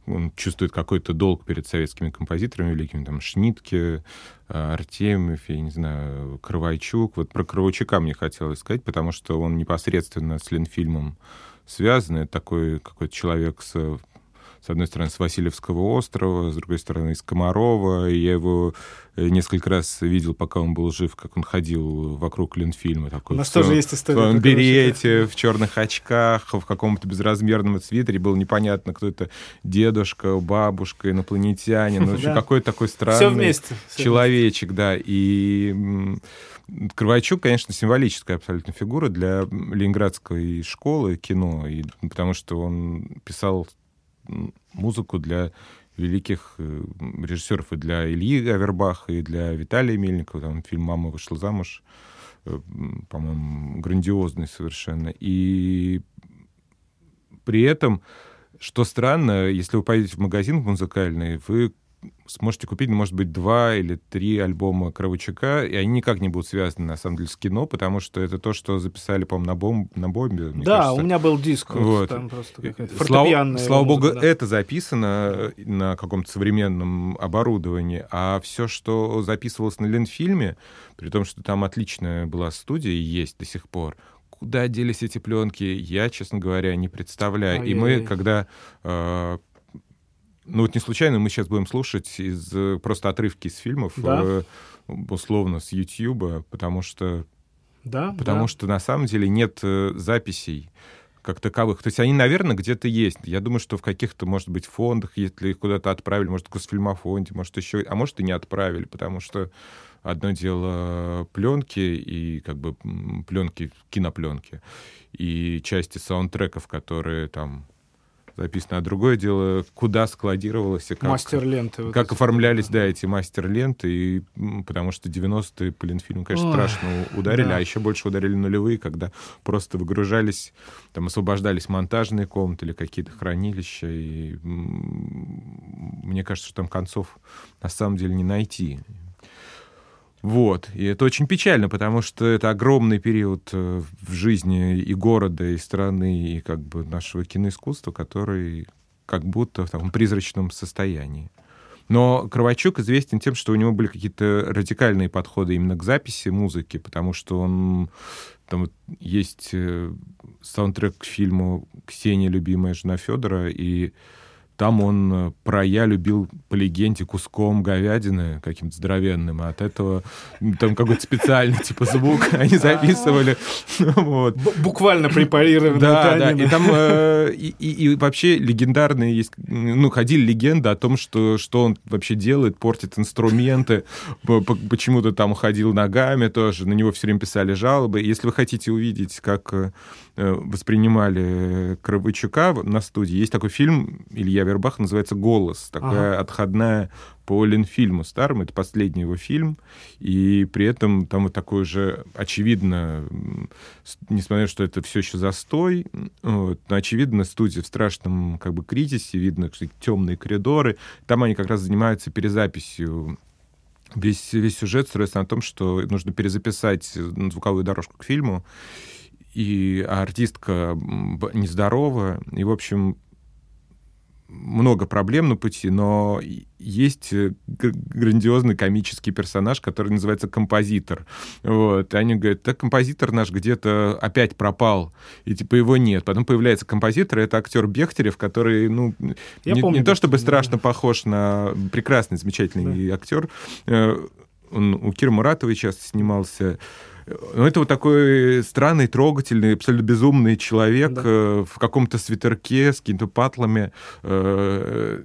э, Он чувствует какой-то долг перед советскими композиторами великими, там, Шнитке, а, Артемьев, я не знаю, Кровайчук. Вот про Кровайчука мне хотелось сказать, потому что он непосредственно с Ленфильмом связан. Это такой какой-то человек с, с одной стороны, с Васильевского острова, с другой стороны, из Комарова. И я его э, несколько раз видел, пока он был жив, как он ходил вокруг Ленфильма. Такой У в нас тоже своем- есть в история. своем про Кровчука. берете, в черных очках, в каком-то безразмерном свитере. Было непонятно, кто это дедушка, бабушка, инопланетянин. Ну, в Да. какой-то такой странный Все вместе. человечек, да. И м, Кровайчук, конечно, символическая абсолютно фигура для ленинградской школы кино, и, потому что он писал музыку для великих э, режиссеров и для Ильи Авербаха, и для Виталия Мельникова. Там фильм «Мама вышла замуж», э, по-моему, грандиозный совершенно. И при этом, что странно, если вы пойдете в магазин музыкальный, вы сможете купить, ну, может быть, два или три альбома Кровчака, и они никак не будут связаны, на самом деле, с кино, потому что это то, что записали, по-моему, на, бом... на бомбе. Да, кажется. у меня был диск. вот. Там просто какая-то Слава, фортепианная слава богу, музыка, да. это записано э, на каком-то современном оборудовании, а все, что записывалось на Ленфильме, при том, что там отличная была студия и есть до сих пор, куда делись эти пленки, я, честно говоря, не представляю. И мы, Ай-яй-яй. когда э, ну вот не случайно мы сейчас будем слушать из э, просто отрывки из фильмов, Да. э, условно с Ютьюба, потому что Да, потому да. что на самом деле нет э, записей как таковых. То есть они, наверное, где-то есть. Я думаю, что в каких-то, может быть, фондах, если их куда-то отправили, может, в Госфильмофонде, может, еще, а может, и не отправили, потому что одно дело пленки и как бы пленки, кинопленки и части саундтреков, которые там записаны, а другое дело, куда складировалось и как... Мастер ленты. вот Как оформлялись, да, эти мастер-ленты, и, потому что 90-е по Ленфильму, конечно, Ой, страшно ударили, да. а еще больше ударили нулевые, когда просто выгружались, там освобождались монтажные комнаты или какие-то хранилища, и мне кажется, что там концов на самом деле не найти. Вот. И это очень печально, потому что это огромный период э, в жизни и города, и страны, и как бы нашего киноискусства, который как будто в таком призрачном состоянии. Но Кровачук известен тем, что у него были какие-то радикальные подходы именно к записи музыки, потому что он там есть э, саундтрек к фильму «Ксения, любимая жена Федора», и там он э, про «я любил по легенде куском говядины каким-то здоровенным», а от этого там какой-то специальный типа звук они записывали. Вот. Буквально препарированное Да, да, и там э, и, вообще легендарные есть, ну, ходили легенды о том, что, что он вообще делает, портит инструменты, по- по- почему-то там ходил ногами тоже, на него все время писали жалобы. Если вы хотите увидеть, как э, воспринимали Кравычука на студии, есть такой фильм Илья Вербах, называется «Голос», такая отходная по Ленфильму старому, это последний его фильм, и при этом там вот такой же, очевидно, несмотря на то, что это все еще застой, вот, но очевидно, студия в страшном как бы кризисе, видно, что темные коридоры, там они как раз занимаются перезаписью. Весь, весь сюжет строится на том, что нужно перезаписать звуковую дорожку к фильму, и а артистка нездорова, и, в общем, много проблем на пути, но есть э, грандиозный комический персонаж, который называется композитор. Вот. И они говорят, так композитор наш где-то опять пропал, и типа его нет. Потом появляется композитор, это актер Бехтерев, который, ну, Я не, помню не то чтобы Бехтерева, страшно похож на прекрасный, замечательный актер. Э, Он у Киры Муратовой часто снимался. Ну, это вот такой странный, трогательный, абсолютно безумный человек Да. э, в каком-то свитерке с какими-то патлами. Э,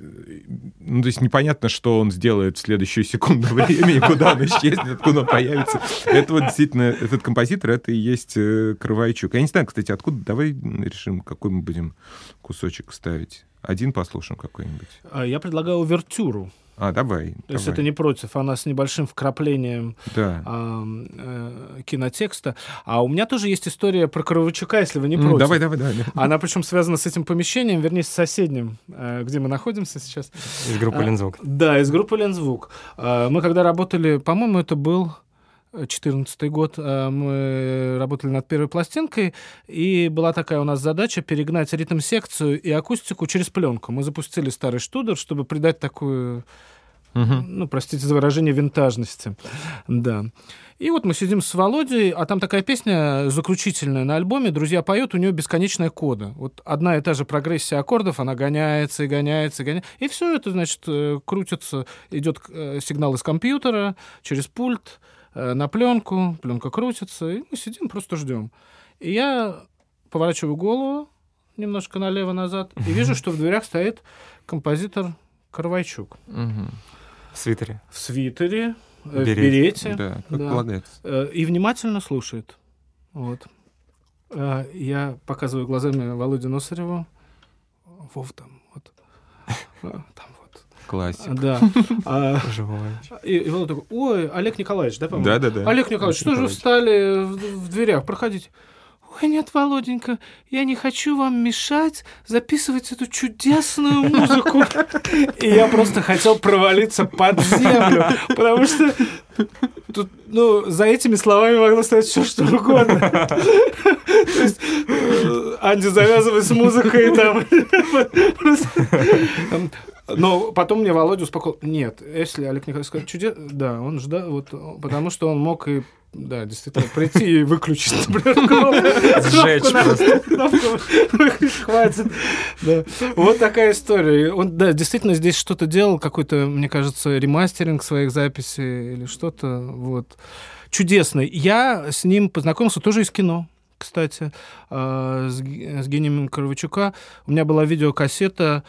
Ну, то есть непонятно, что он сделает в следующую секунду времени, куда он исчезнет, откуда он появится. Это вот действительно, этот композитор, это и есть э, Кравайчук. Я не знаю, кстати, откуда. Давай решим, какой мы будем кусочек ставить. Один послушаем какой-нибудь. А Я предлагаю увертюру. А, давай. То есть давай. это не против, она с небольшим вкраплением Да. а, э, кинотекста. А у меня тоже есть история про Кровачука, если вы не против. Давай, давай, давай. Она причем связана с этим помещением, вернее, с соседним, э, где мы находимся сейчас. Из группы А, Лензвук. Да, из группы Лензвук. А, Мы когда работали, по-моему, это был 14 год, а, мы работали над первой пластинкой, и была такая у нас задача перегнать ритм-секцию и акустику через пленку. Мы запустили старый штудер, чтобы придать такую, Мгм. ну, простите за выражение, винтажности. Да. И вот мы сидим с Володей, а там такая песня заключительная на альбоме, друзья поют, у нее бесконечная кода. Вот одна и та же прогрессия аккордов, она гоняется и гоняется и гоняется. И все это, значит, э, крутится, идет э, сигнал из компьютера через пульт э, на пленку, пленка крутится, и мы сидим, просто ждем. И я поворачиваю голову немножко налево-назад и вижу, что в дверях стоит композитор Карвайчук. В свитере. в свитере, э, в Берете. берете. Да, как Да. полагается. Э, и внимательно слушает. Вот. Э, Я показываю глазами Володе Носареву. Вов там, вот. Там. Классик. Да. А. И, и Володя такой, ой, Олег Николаевич, да, по-моему? Да-да-да. Олег Николаевич, что же вы Николаевич. встали в, в дверях? Проходите. Ой, нет, Володенька, я не хочу вам мешать записывать эту чудесную музыку. И я просто хотел провалиться под землю, потому что тут, ну, за этими словами могло стоять все, что угодно. То есть, э, Анди, завязывай с музыкой там. Но потом мне Володя успокоил. Нет, если Олег Николаевич сказал чудес, да, он ждал, вот, потому что он мог и да, действительно, прийти и выключить, например. Сжечь Хватит. Да. Вот такая история. Он, да, действительно здесь что-то делал, какой-то, мне кажется, ремастеринг своих записей или что-то. Вот. Чудесный. Я с ним познакомился тоже из кино кстати, а, с гением Кровачука. У меня была видеокассета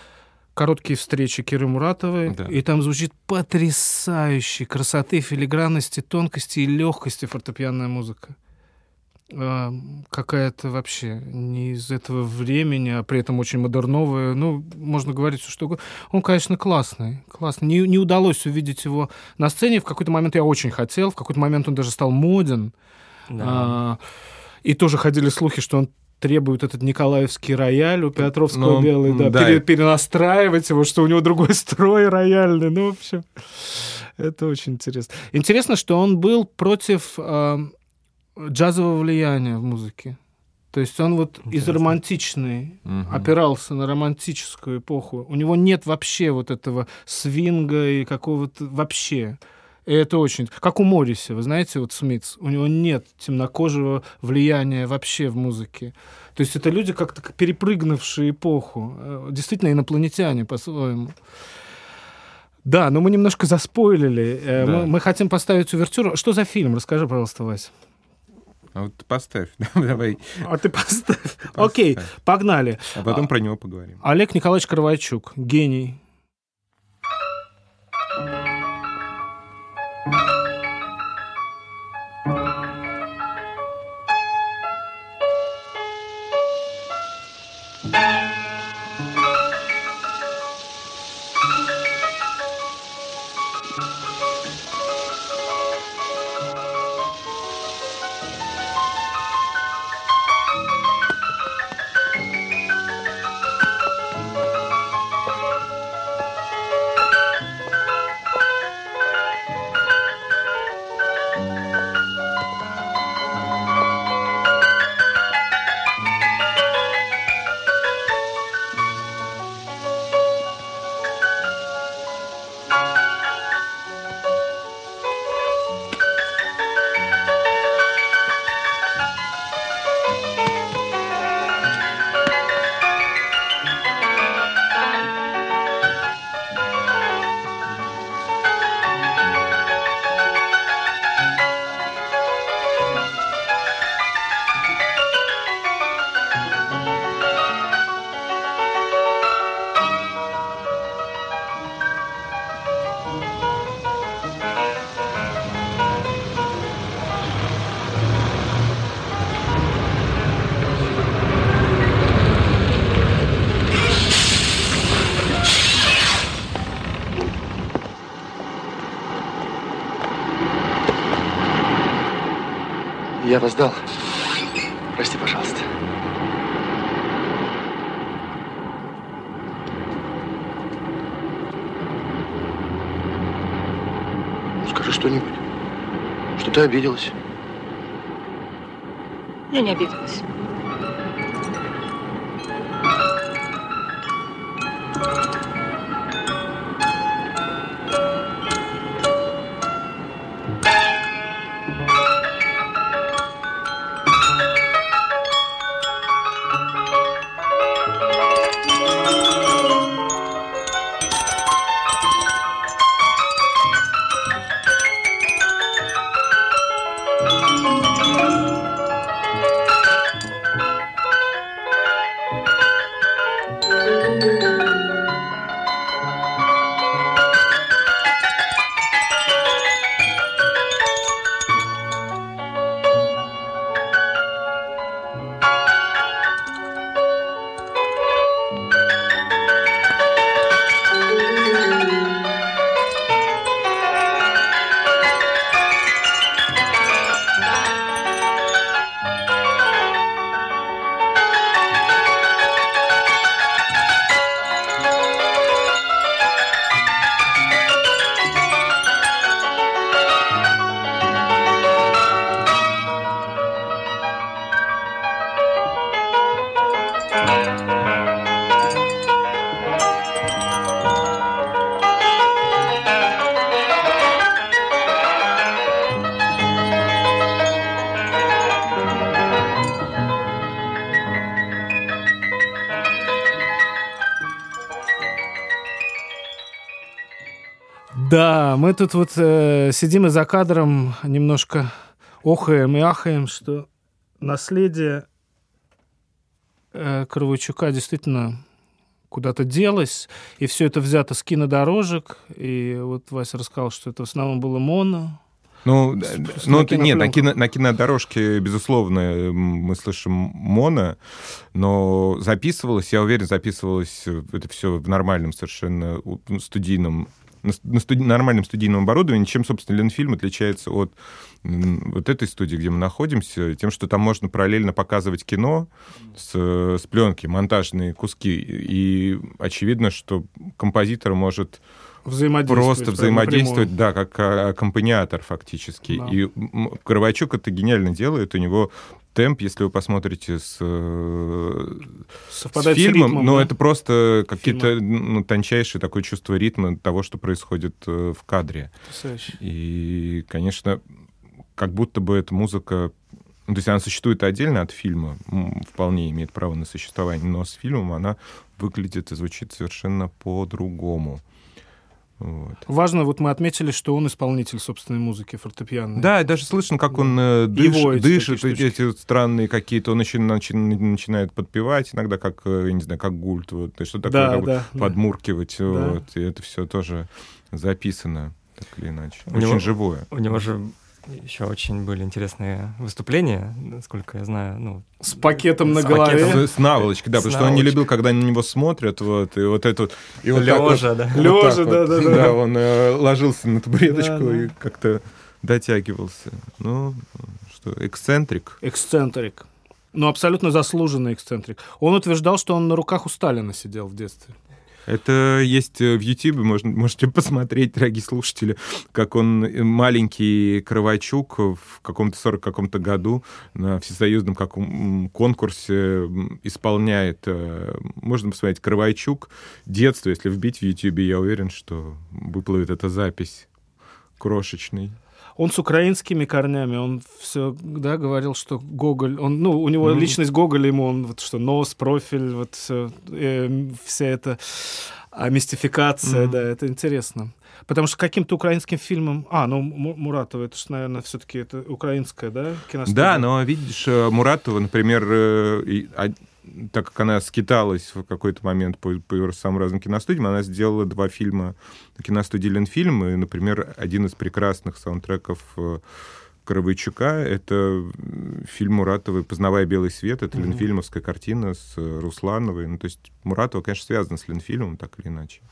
короткие встречи Киры Муратовой, Да. и там звучит потрясающей красоты, филигранности, тонкости и легкости фортепианная музыка. А, Какая-то вообще не из этого времени, а при этом очень модерновая. Ну, можно говорить все что угодно. Он, конечно, классный. классный. Не, не удалось увидеть его на сцене. В какой-то момент я очень хотел. В какой-то момент он даже стал моден. Да. А, и тоже ходили слухи, что он требует этот Николаевский рояль у Петровского Ну, белый, да, да. пере- перенастраивать его, что у него другой строй рояльный. Ну, в общем, это очень интересно. Интересно, что он был против э, джазового влияния в музыке. То есть он вот из Интересно. романтичной Мгм. опирался на романтическую эпоху. У него нет вообще вот этого свинга и какого-то вообще. И это очень... Как у Морриса, вы знаете, вот Смитс. У него нет темнокожего влияния вообще в музыке. То есть это люди как-то как перепрыгнувшие эпоху. Э, Действительно инопланетяне по-своему. Да, но мы немножко заспойлили. Э, Да. Мы, мы хотим поставить увертюру. Что за фильм? Расскажи, пожалуйста, Вась. А вот поставь, давай, А ты поставь. Окей, погнали. а потом про него поговорим. Олег Николаевич Кровайчук, гений. Обиделась? Я не обиделась. Да, мы тут вот э, сидим и за кадром немножко охаем и ахаем, что наследие э, Кровойчука действительно куда-то делось, и все это взято с кинодорожек, и вот Вася рассказал, что это в основном было моно. Ну, С- ну на нет, на, кино, на кинодорожке, безусловно, мы слышим моно, но записывалось, я уверен, записывалось э, это все в нормальном совершенно у- студийном на, ст- на студи- нормальном студийном оборудовании, чем, собственно, Ленфильм отличается от вот этой студии, где мы находимся, тем, что там можно параллельно показывать кино с, с пленки, монтажные куски. И очевидно, что композитор может Взаимодействовать. просто взаимодействовать, напрямую. да, как а, аккомпаниатор фактически. Да. И Кровачук это гениально делает. У него темп, если вы посмотрите с, э, с Совпадает с фильмом, ритмом, но да? это просто какие-то ну, тончайшее такое чувство ритма того, что происходит э, в кадре. Потрясающе. И, конечно, как будто бы эта музыка... ну, то есть она существует отдельно от фильма, вполне имеет право на существование, но с фильмом она выглядит и звучит совершенно по-другому. Вот. Важно, вот мы отметили, что он исполнитель собственной музыки фортепианной. Да, и даже слышно, как он э, дыш- Его эти дышит, эти, эти странные какие-то, он начи- начи- начинает подпевать иногда, как, э, я не знаю, как гульт, вот, и что такое, Да, да, да. подмуркивать, вот, и это все тоже записано, так или иначе. У Очень него- живое. У него же еще очень были интересные выступления, насколько я знаю. Ну, С пакетом на С голове. пакетом. С, наволочкой, да, С потому что он не любил, когда на него смотрят, вот, и вот это вот... И вот так вот- Лежа, да. вот так вот, да-да-да. Да, он э, ложился на табуреточку Да, да. и как-то дотягивался. Ну, что, эксцентрик. Эксцентрик. Ну, абсолютно заслуженный эксцентрик. Он утверждал, что он на руках у Сталина сидел в детстве. Это есть э, в Ютьюбе, можете посмотреть, дорогие слушатели, как он, э, маленький Кровачук, в каком-то 40 каком-то году на всесоюзном каком конкурсе исполняет, э, можно посмотреть, Кровачук, детство, если вбить в Ютьюбе, я уверен, что выплывет эта запись крошечный. Он с украинскими корнями, он все, да, говорил, что Гоголь, он, ну, у него Ну. личность Гоголя, ему он, вот что, нос, профиль, вот все, вся эта а, мистификация, Мгм. да, это интересно. Потому что каким-то украинским фильмом... А, ну, Му- Муратова, это же, наверное, все-таки это украинская, да, киностудия? Да, но видишь, э, Муратова, например, э, а- так как она скиталась в какой-то момент по, по самым разным киностудиям, она сделала два фильма на киностудии Ленфильм, и, например, один из прекрасных саундтреков э, Коровойчука — это фильм Муратовой «Познавая белый свет». Это Мгм. ленфильмовская картина с э, Руслановой. Ну, то есть Муратова, конечно, связана с Ленфильмом, так или иначе.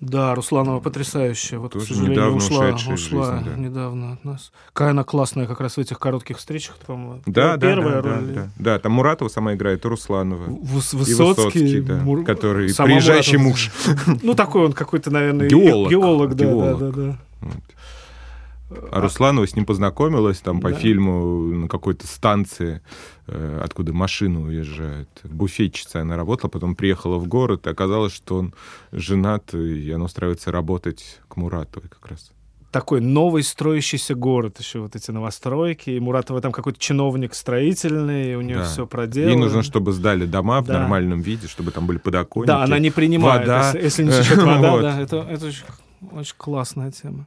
Да, Русланова потрясающая. Вот, Тоже к сожалению, ушла, ушла жизни, да. недавно от нас. Какая она классная как раз в этих коротких встречах, по-моему. Да, да, Первая да, да, роль. да. Да, там Муратова сама играет, и Русланова. Выс- И Высоцкий, да, Мур- который сама приезжающий Муратова. муж. Ну, такой он какой-то, наверное, Геолог. геолог, да, Геолог. да, да, да. Вот. А Русланова с ним познакомилась там по Да. фильму на какой-то станции, э, откуда машина уезжает. Буфетчица она работала, потом приехала в город, и оказалось, что он женат, и она устраивается работать к Муратовой как раз. Такой новый строящийся город, еще вот эти новостройки. И Муратова там какой-то чиновник строительный, у нее Да. все проделано. Ей нужно, чтобы сдали дома в Да. нормальном виде, чтобы там были подоконники. Да, она не принимает, вода. если, если не течет вода, Вот. да, это, это очень, очень классная тема.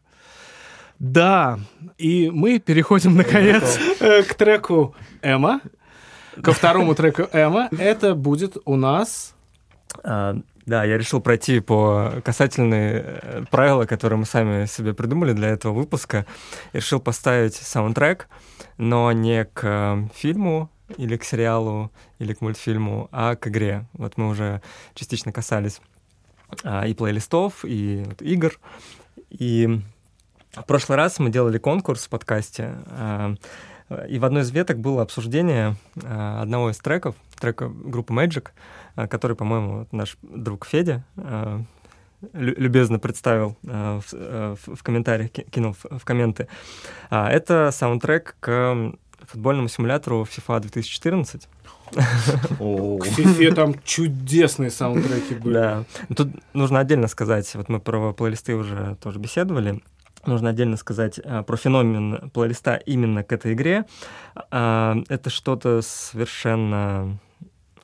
Да, и мы переходим, наконец, э, к треку Эма, ко второму треку Эма. Это будет у нас... А, да, я решил пройти по касательные э, правила, которые мы сами себе придумали для этого выпуска. Я решил поставить саундтрек, но не к э, фильму или к сериалу, или к мультфильму, а к игре. Вот мы уже частично касались а, и плейлистов, и вот игр. И в прошлый раз мы делали конкурс в подкасте, а, и в одной из веток было обсуждение а, одного из треков, трека группы Magic, а, который, по-моему, наш друг Федя лю- любезно представил в, комментариях, ки- кинул в, комменты. А, Это саундтрек к футбольному симулятору FIFA 2014. К Фифе там чудесные саундтреки были. Да. Тут нужно отдельно сказать, вот мы про плейлисты уже тоже беседовали, нужно отдельно сказать а, про феномен плейлиста именно к этой игре. А, Это что-то совершенно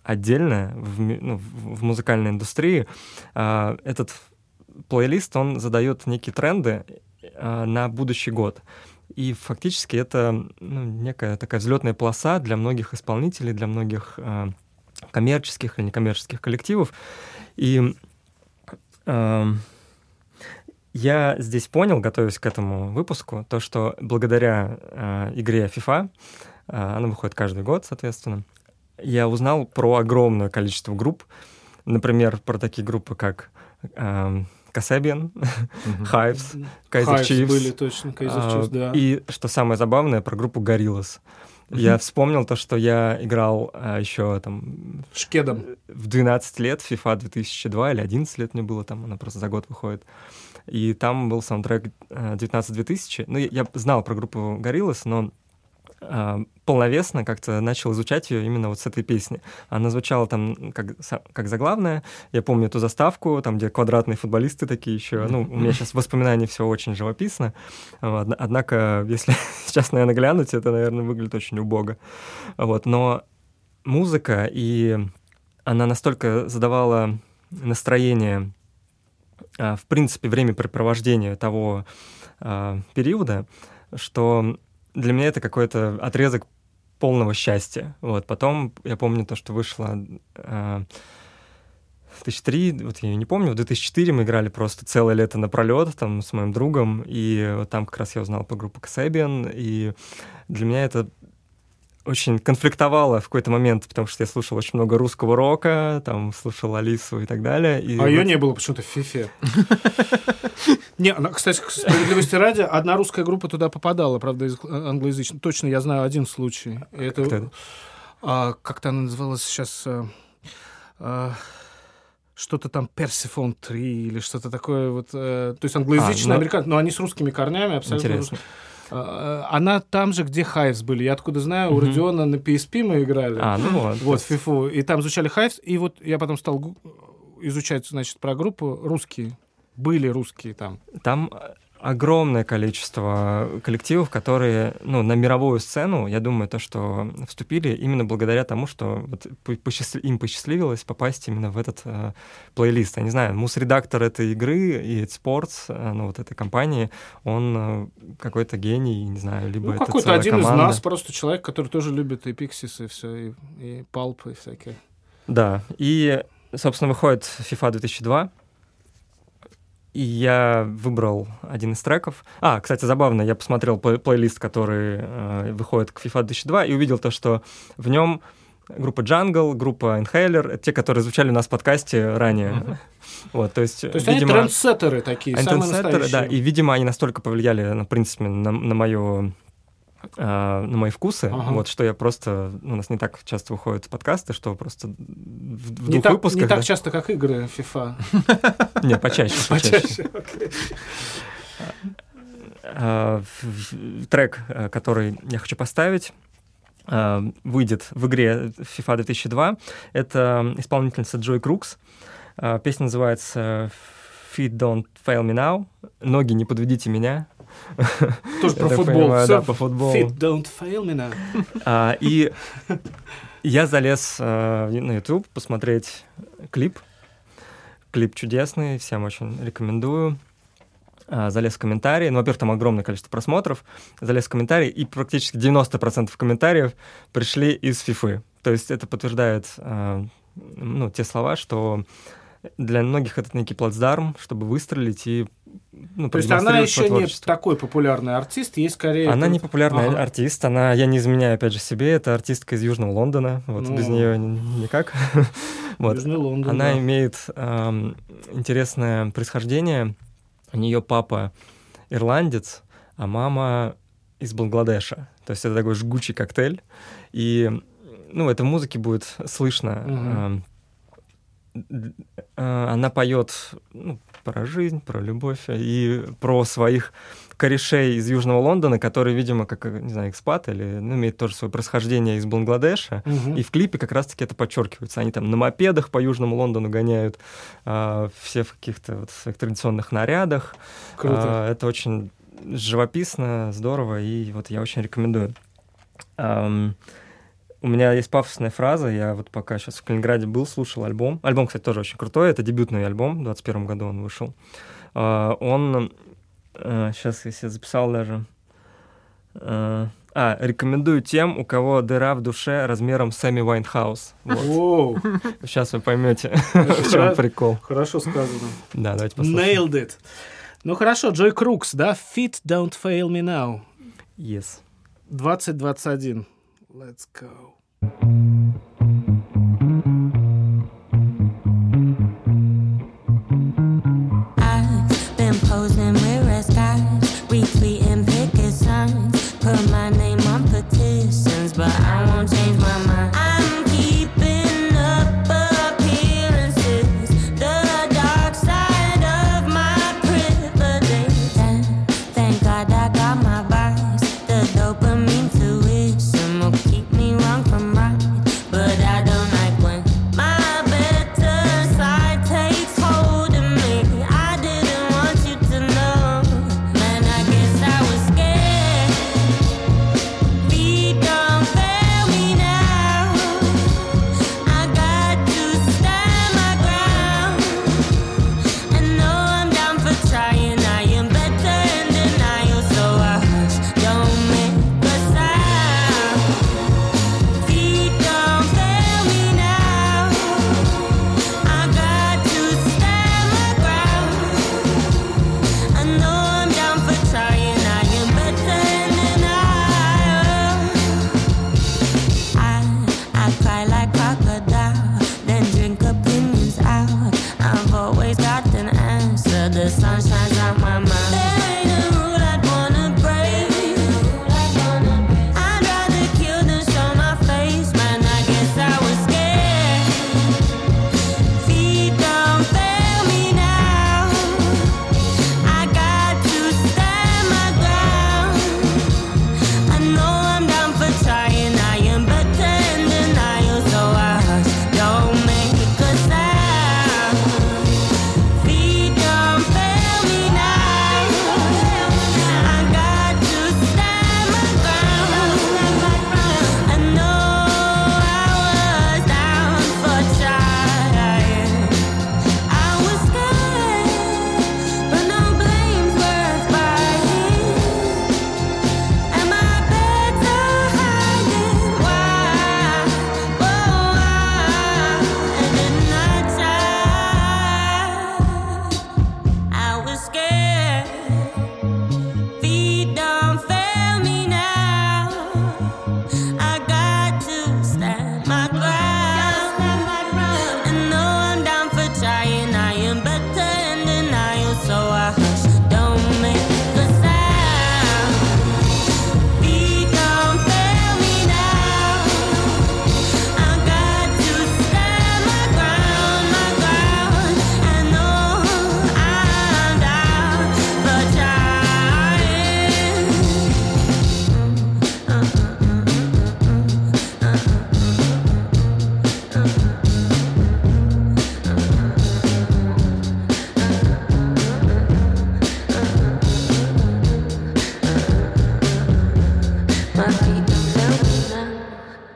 отдельное в, ну, в музыкальной индустрии. А, Этот плейлист, он задает некие тренды а, на будущий год. И фактически это ну, некая такая взлетная полоса для многих исполнителей, для многих а, коммерческих или некоммерческих коллективов. И эм, я здесь понял, готовясь к этому выпуску, то, что благодаря э, игре FIFA, э, она выходит каждый год, соответственно, я узнал про огромное количество групп, например, про такие группы, как Касебиан, Hives, Kaiser Hives Chiefs. были точно, А, Chiefs, да. И что самое забавное, про группу Gorillaz. Я вспомнил то, что я играл а, еще там Шкедом. в 12 лет, FIFA 2002 или 11 лет мне было, там она просто за год выходит. И там был саундтрек э, 19-2000. Ну, я, я знал про группу Gorillaz, но а, полновесно как-то начал изучать ее именно вот с этой песни. Она звучала там как, как заглавная. Я помню эту заставку, там, где квадратные футболисты такие еще. Ну, у меня сейчас воспоминания все очень живописно. Однако, если сейчас, наверное, глянуть, это, наверное, выглядит очень убого. Вот, но музыка, и она настолько задавала настроение, в принципе, времяпрепровождения того а, периода, что для меня это какой-то отрезок полного счастья. Вот. Потом я помню то, что вышло а, 2003, вот я не помню, в 2004 мы играли просто целое лето напролет там с моим другом, и вот там как раз я узнал по группу Kasabian, и для меня это очень конфликтовало в какой-то момент, потому что я слушал очень много русского рока, там слушал Алису и так далее. И А ее вот- не было почему-то в Фифе. Не, она, кстати, справедливости ради, одна русская группа туда попадала, правда, из англоязычной. Точно я знаю один случай. И Это, а, как-то она называлась сейчас... а, а, что-то там Персифон 3 или что-то такое вот, э, то есть англоязычные А, ну- американцы, но они с русскими корнями абсолютно. Интересно. А, а, Она там же, где Hives были. Я откуда знаю, у. Родиона на PSP мы играли. А, ну вот. Вот, фифу. И там звучали Hives, и вот я потом стал изучать, значит, про группу русские. Были русские там. Там огромное количество коллективов, которые ну, на мировую сцену, я думаю, то, что вступили именно благодаря тому, что вот по- посчастли- им посчастливилось попасть именно в этот э, плейлист. Я не знаю, мус-редактор этой игры и Sports, э, ну, вот этой компании, он э, какой-то гений, не знаю, либо Ну, это какой-то один из команда. нас, просто человек, который тоже любит и Пиксис, и все, и, и Палп, и всякие. Да, и, собственно, выходит FIFA 2002, и я выбрал один из треков. А, кстати, забавно, я посмотрел плей- плейлист, который э, выходит к FIFA 2002, и увидел то, что в нем группа Jungle, группа Inhaler, это те, которые звучали у нас в подкасте ранее. Вот, то есть, То есть видимо, они трендсеттеры такие, они самые трендсеттеры, настоящие. да, и, видимо, они настолько повлияли, на, в принципе, на, на мое а, на мои вкусы, Ага. вот что я просто ну, у нас не так часто выходят подкасты, что просто в, в не двух так, выпусках не так да. часто, как игры FIFA. Не, почаще, почаще. А, Трек, э, который я хочу поставить, а, выйдет в игре FIFA 2002. Это исполнительница Джой Крукс. Песня называется Feet Don't Fail Me Now. Ноги не подведите меня. Тоже про футбол. понимаю, да, по футболу. Fit don't fail now. А, И я залез э, на YouTube посмотреть клип. Клип чудесный, всем очень рекомендую. А, Залез в комментарии. Ну, во-первых, там огромное количество просмотров. Залез в комментарии, и практически 90% комментариев пришли из фифы. То есть это подтверждает э, ну, те слова, что для многих это некий плацдарм, чтобы выстрелить и ну, То есть она еще не такой популярный артист, есть скорее... Она тут- не популярный Ага. артист, она, я не изменяю, опять же, себе, это артистка из Южного Лондона, вот Ну. без нее никак. вот. Южный Лондон, Она да. имеет эм, интересное происхождение. У нее папа ирландец, а мама из Бангладеша. То есть это такой жгучий коктейль. И ну, это в музыке будет слышно. Мгм. эм, Она поет ну, про жизнь, про любовь и про своих корешей из Южного Лондона, которые, видимо, как, не знаю, экспат или ну, имеют тоже свое происхождение из Бангладеша. Мгм. И в клипе как раз-таки это подчеркивается. Они там на мопедах по Южному Лондону гоняют, а, все в каких-то вот своих традиционных нарядах. Круто. А, это очень живописно, здорово, и вот я очень рекомендую. Ам, у меня есть пафосная фраза, я вот пока сейчас в Калининграде был, слушал альбом. Альбом, кстати, тоже очень крутой, это дебютный альбом, в 21 году он вышел. А, он, сейчас я себе записал даже, а, а, рекомендую тем, у кого дыра в душе размером с Эми Уайнхаус. Вот. Сейчас вы поймете, в чем прикол. хорошо сказано. Да, давайте послушаем. Nailed it. Ну хорошо, Joy Crookes, да? Feet don't fail me now. Yes. 2021. Let's go. thank you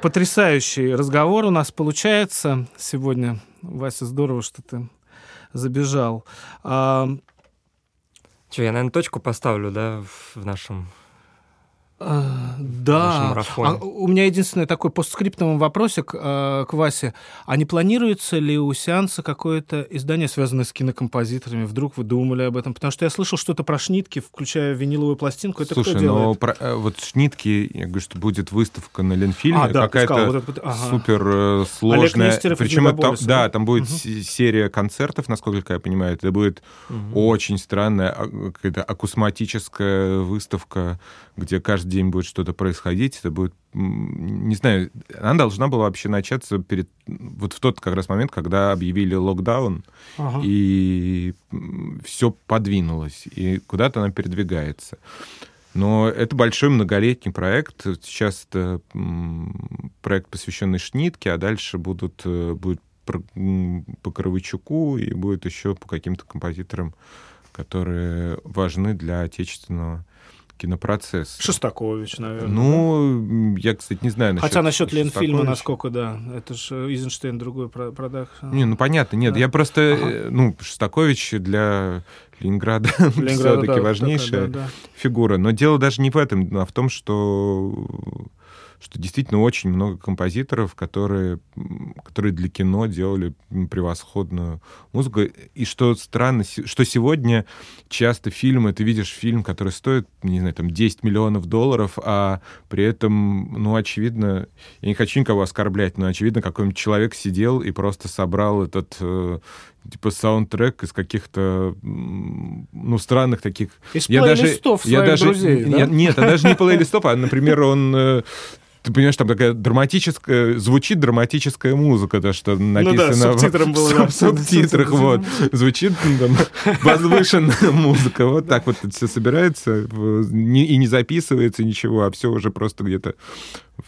Потрясающий разговор у нас получается сегодня. Вася, здорово, что ты забежал. А, Че, я, наверное, точку поставлю, да, в нашем... а, да. А, у меня единственный такой постскриптовый вопросик а, к Васе. А не планируется ли у сеанса какое-то издание, связанное с кинокомпозиторами? Вдруг вы думали об этом? Потому что я слышал что-то про шнитки, включая виниловую пластинку. Это Слушай, кто но делает? про- э, вот Шнитки, я говорю, что будет выставка на Ленфильме, А, да, какая-то вот это ага. супер э, сложная. Причем это, да, да? там будет се- серия концертов, насколько я понимаю. Это будет очень странная а, какая-то акусматическая выставка, где каждый день будет что-то происходить. Это будет, не знаю, она должна была вообще начаться перед вот в тот как раз момент, когда объявили локдаун, Ага. и все подвинулось, и куда-то она передвигается. Но это большой многолетний проект. Сейчас это проект, посвященный Шнитке, а дальше будут, э, будет по Коровичуку и будет еще по каким-то композиторам, которые важны для отечественного кинопроцесса. Шостакович, наверное. Ну, я, кстати, не знаю насчет Хотя насчет Ленфильма, насколько, да. Это же Эйзенштейн другой про- продакшн. Не, ну понятно, нет, Да. я просто, Ага. э, ну, Шостакович для Ленинграда Ленинграда, все-таки да, важнейшая такая, да, да. фигура. Но дело даже не в этом, а в том, что что действительно очень много композиторов, которые, которые для кино делали превосходную музыку. И что странно, что сегодня часто фильмы, ты видишь фильм, который стоит, не знаю, там 10 миллионов долларов, а при этом, ну, очевидно, я не хочу никого оскорблять, но очевидно, какой-нибудь человек сидел и просто собрал этот э, типа саундтрек из каких-то ну странных таких. Из Я даже- плейлистов я даже друзей, да? я- нет, а даже не плейлистов, а, например, он э, ты понимаешь, там такая драматическая, звучит драматическая музыка, то, что написано с субтитром в, было, в да. субтитрах, вот. Звучит ну, там, возвышенная музыка. Вот так вот все собирается в- и не записывается ничего, а все уже просто где-то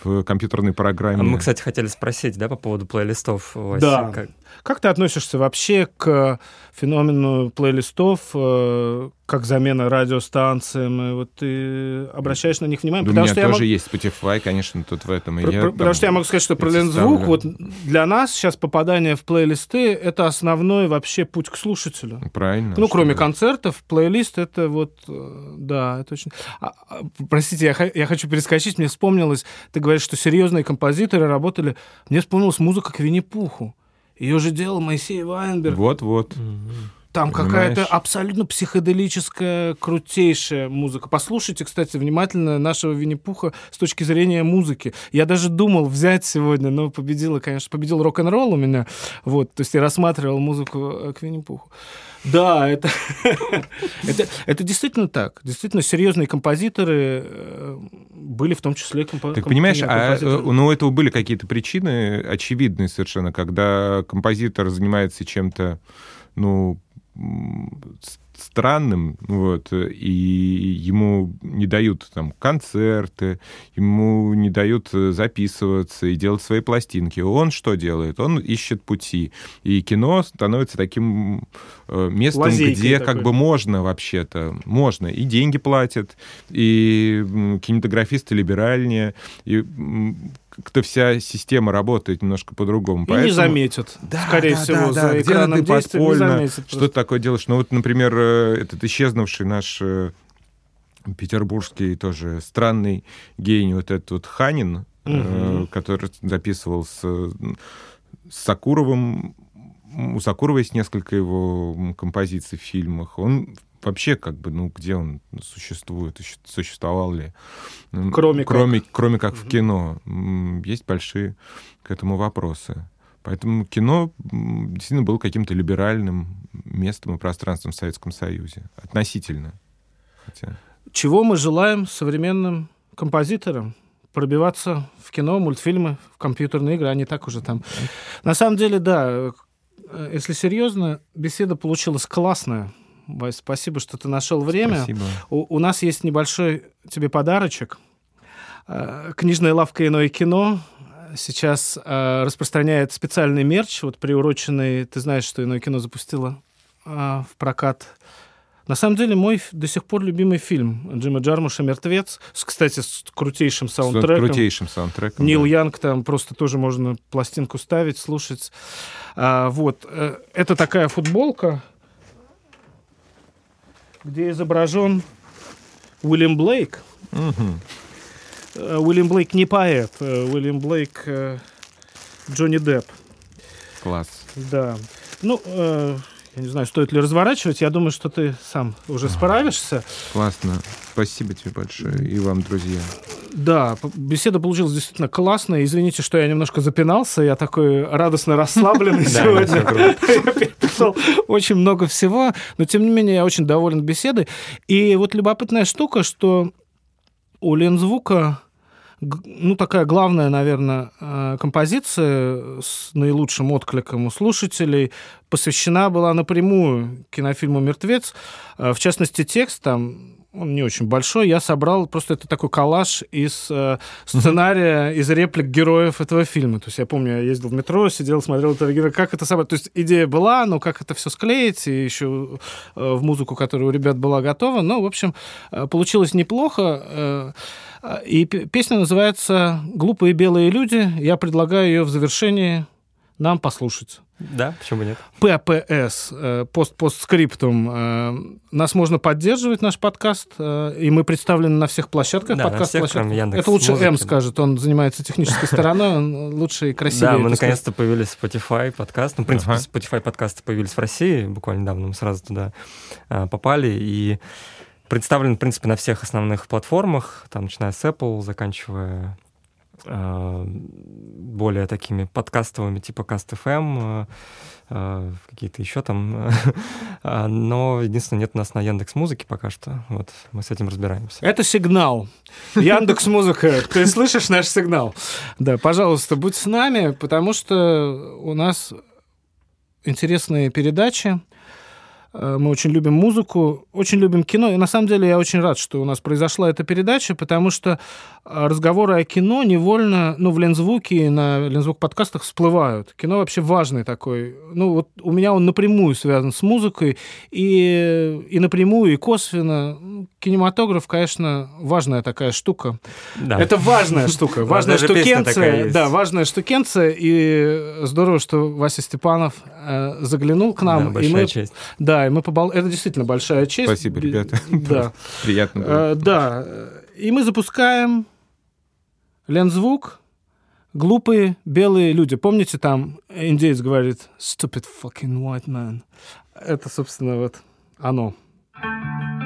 в компьютерной программе. А мы, кстати, хотели спросить, да, по поводу плейлистов. Вася, Да. как- Как ты относишься вообще к феномену плейлистов, э, как замена радиостанциям? И Вот ты обращаешь на них внимание? Да у потому меня что тоже могу- есть Spotify, конечно, тут в этом. и Про- я про- там Потому что я могу сказать, что про Лензвук, вот для нас сейчас попадание в плейлисты — это основной вообще путь к слушателю. Правильно. Ну, кроме да. концертов, плейлист это вот, э, да, это очень... А, а, простите, я, я хочу перескочить, мне вспомнилось, ты говоришь, что серьезные композиторы работали, мне вспомнилась музыка к Винни-Пуху. Ее же делал Моисей Вайнберг. Вот-вот. Там какая-то абсолютно психоделическая, крутейшая музыка. Послушайте, кстати, внимательно нашего Винни-Пуха с точки зрения музыки. Я даже думал взять сегодня, но победила, конечно, победил рок-н-ролл у меня. Вот, то есть я рассматривал музыку э, к Винни-Пуху. Да, это, это, это действительно так. Действительно, серьезные композиторы э, были в том числе компо- Ты комп- понимаешь, а, э, композиторы. ну, у этого были какие-то причины очевидные совершенно, когда композитор занимается чем-то, ну, странным, вот, и ему не дают там концерты, ему не дают э, записываться и делать свои пластинки. Он что делает? Он ищет пути. И кино становится таким э, местом, Лазейкой где такой. как бы можно вообще-то, можно. И деньги платят, и кинематографисты либеральнее, и как-то вся система работает немножко по-другому. И не заметят, скорее да, всего, да, да. за Где-то экраном действия не заметят. Что ты такое делаешь? Ну вот, например, э, этот исчезнувший наш э, петербургский тоже странный гений, вот этот вот Ханин, Мгм. который записывал с, с Сакуровым. У Сакурова есть несколько его композиций в фильмах. Он вообще как бы, ну, где он существует, сущ- существовал ли? М, Кроме как. кроме, кроме как в кино. Есть большие к этому вопросы. Поэтому кино действительно было каким-то либеральным местом и пространством в Советском Союзе. Относительно. Хотя... Чего мы желаем современным композиторам? Пробиваться в кино, мультфильмы, в компьютерные игры, они так уже там. На самом деле, да, э, если серьезно, беседа получилась классная. Вась, спасибо, что ты нашел время. Спасибо. У, у нас есть небольшой тебе подарочек. Э, Книжная лавка «Иное кино» сейчас э, распространяет специальный мерч, вот приуроченный, ты знаешь, что «Иное кино» запустило э, в прокат. На самом деле, мой до сих пор любимый фильм Джима Джармуша «Мертвец», с, кстати, с крутейшим С саундтреком. крутейшим саундтреком. Нил да. Янг там просто тоже можно пластинку ставить, слушать. А, вот. Это такая футболка, где изображен Уильям Блейк. Э, Уильям Блейк не поэт, э, Уильям Блейк э, Джонни Депп. Класс. Да. Ну, э, я не знаю, стоит ли разворачивать. Я думаю, что ты сам уже справишься. Классно. Спасибо тебе большое. И вам, друзья. Да, беседа получилась действительно классная. Извините, что я немножко запинался. Я такой радостно расслабленный сегодня. переписал очень много всего, но тем не менее я очень доволен беседой. И вот любопытная штука, что у Лензвука ну, такая главная, наверное, э, композиция с наилучшим откликом у слушателей посвящена была напрямую кинофильму «Мертвец». Э, В частности, текст там он не очень большой. Я собрал просто это такой коллаж из э, сценария, из реплик героев этого фильма. То есть я помню, я ездил в метро, сидел, смотрел этого героя, как это собрать. То есть идея была, но как это все склеить, и еще э, в музыку, которая у ребят была готова. Ну, в общем, э, получилось неплохо. Э, И песня называется «Глупые белые люди». Я предлагаю ее в завершении нам послушать. Да, почему бы нет? ППС, э, пост постскриптум. э, Нас можно поддерживать, наш подкаст, э, и мы представлены на всех площадках. Да, на подкаст всех, кроме Яндекс Это лучше Музыки, М да. скажет, он занимается технической стороной, он лучше и красивее. Да, мы наконец-то появились в Spotify подкаст. Ну, в принципе. Spotify подкасты появились в России буквально недавно, мы сразу туда попали и представлен, в принципе, на всех основных платформах, там, начиная с Apple, заканчивая э, более такими подкастовыми, типа Cast FM, э, э, какие-то еще там. А, Но единственное, нет у нас на Яндекс Музыке пока что. Вот мы с этим разбираемся. Это сигнал. Яндекс Музыка, ты слышишь наш сигнал? Да, пожалуйста, будь с нами, потому что у нас интересные передачи. Э, Мы очень любим музыку, очень любим кино. И на самом деле я очень рад, что у нас произошла эта передача, потому что разговоры о кино невольно, ну, в Лензвуке и на Лензвук подкастах всплывают. Кино вообще важный такой. Ну, вот у меня он напрямую связан с музыкой, и, и напрямую, и косвенно. Ну, Кинематограф, конечно, важная такая штука. Да. Это важная штука, важная штукенция. Да, важная штукенция. И здорово, что Вася Степанов э, заглянул к Да, нам. и большая мы, честь. Да, и мы побол... Это действительно большая честь. Спасибо, ребята. Да. Приятно было. Э, Да. И мы запускаем Лензвук. Глупые белые люди. Помните, там индеец говорит «stupid fucking white man». Это, собственно, вот оно. Thank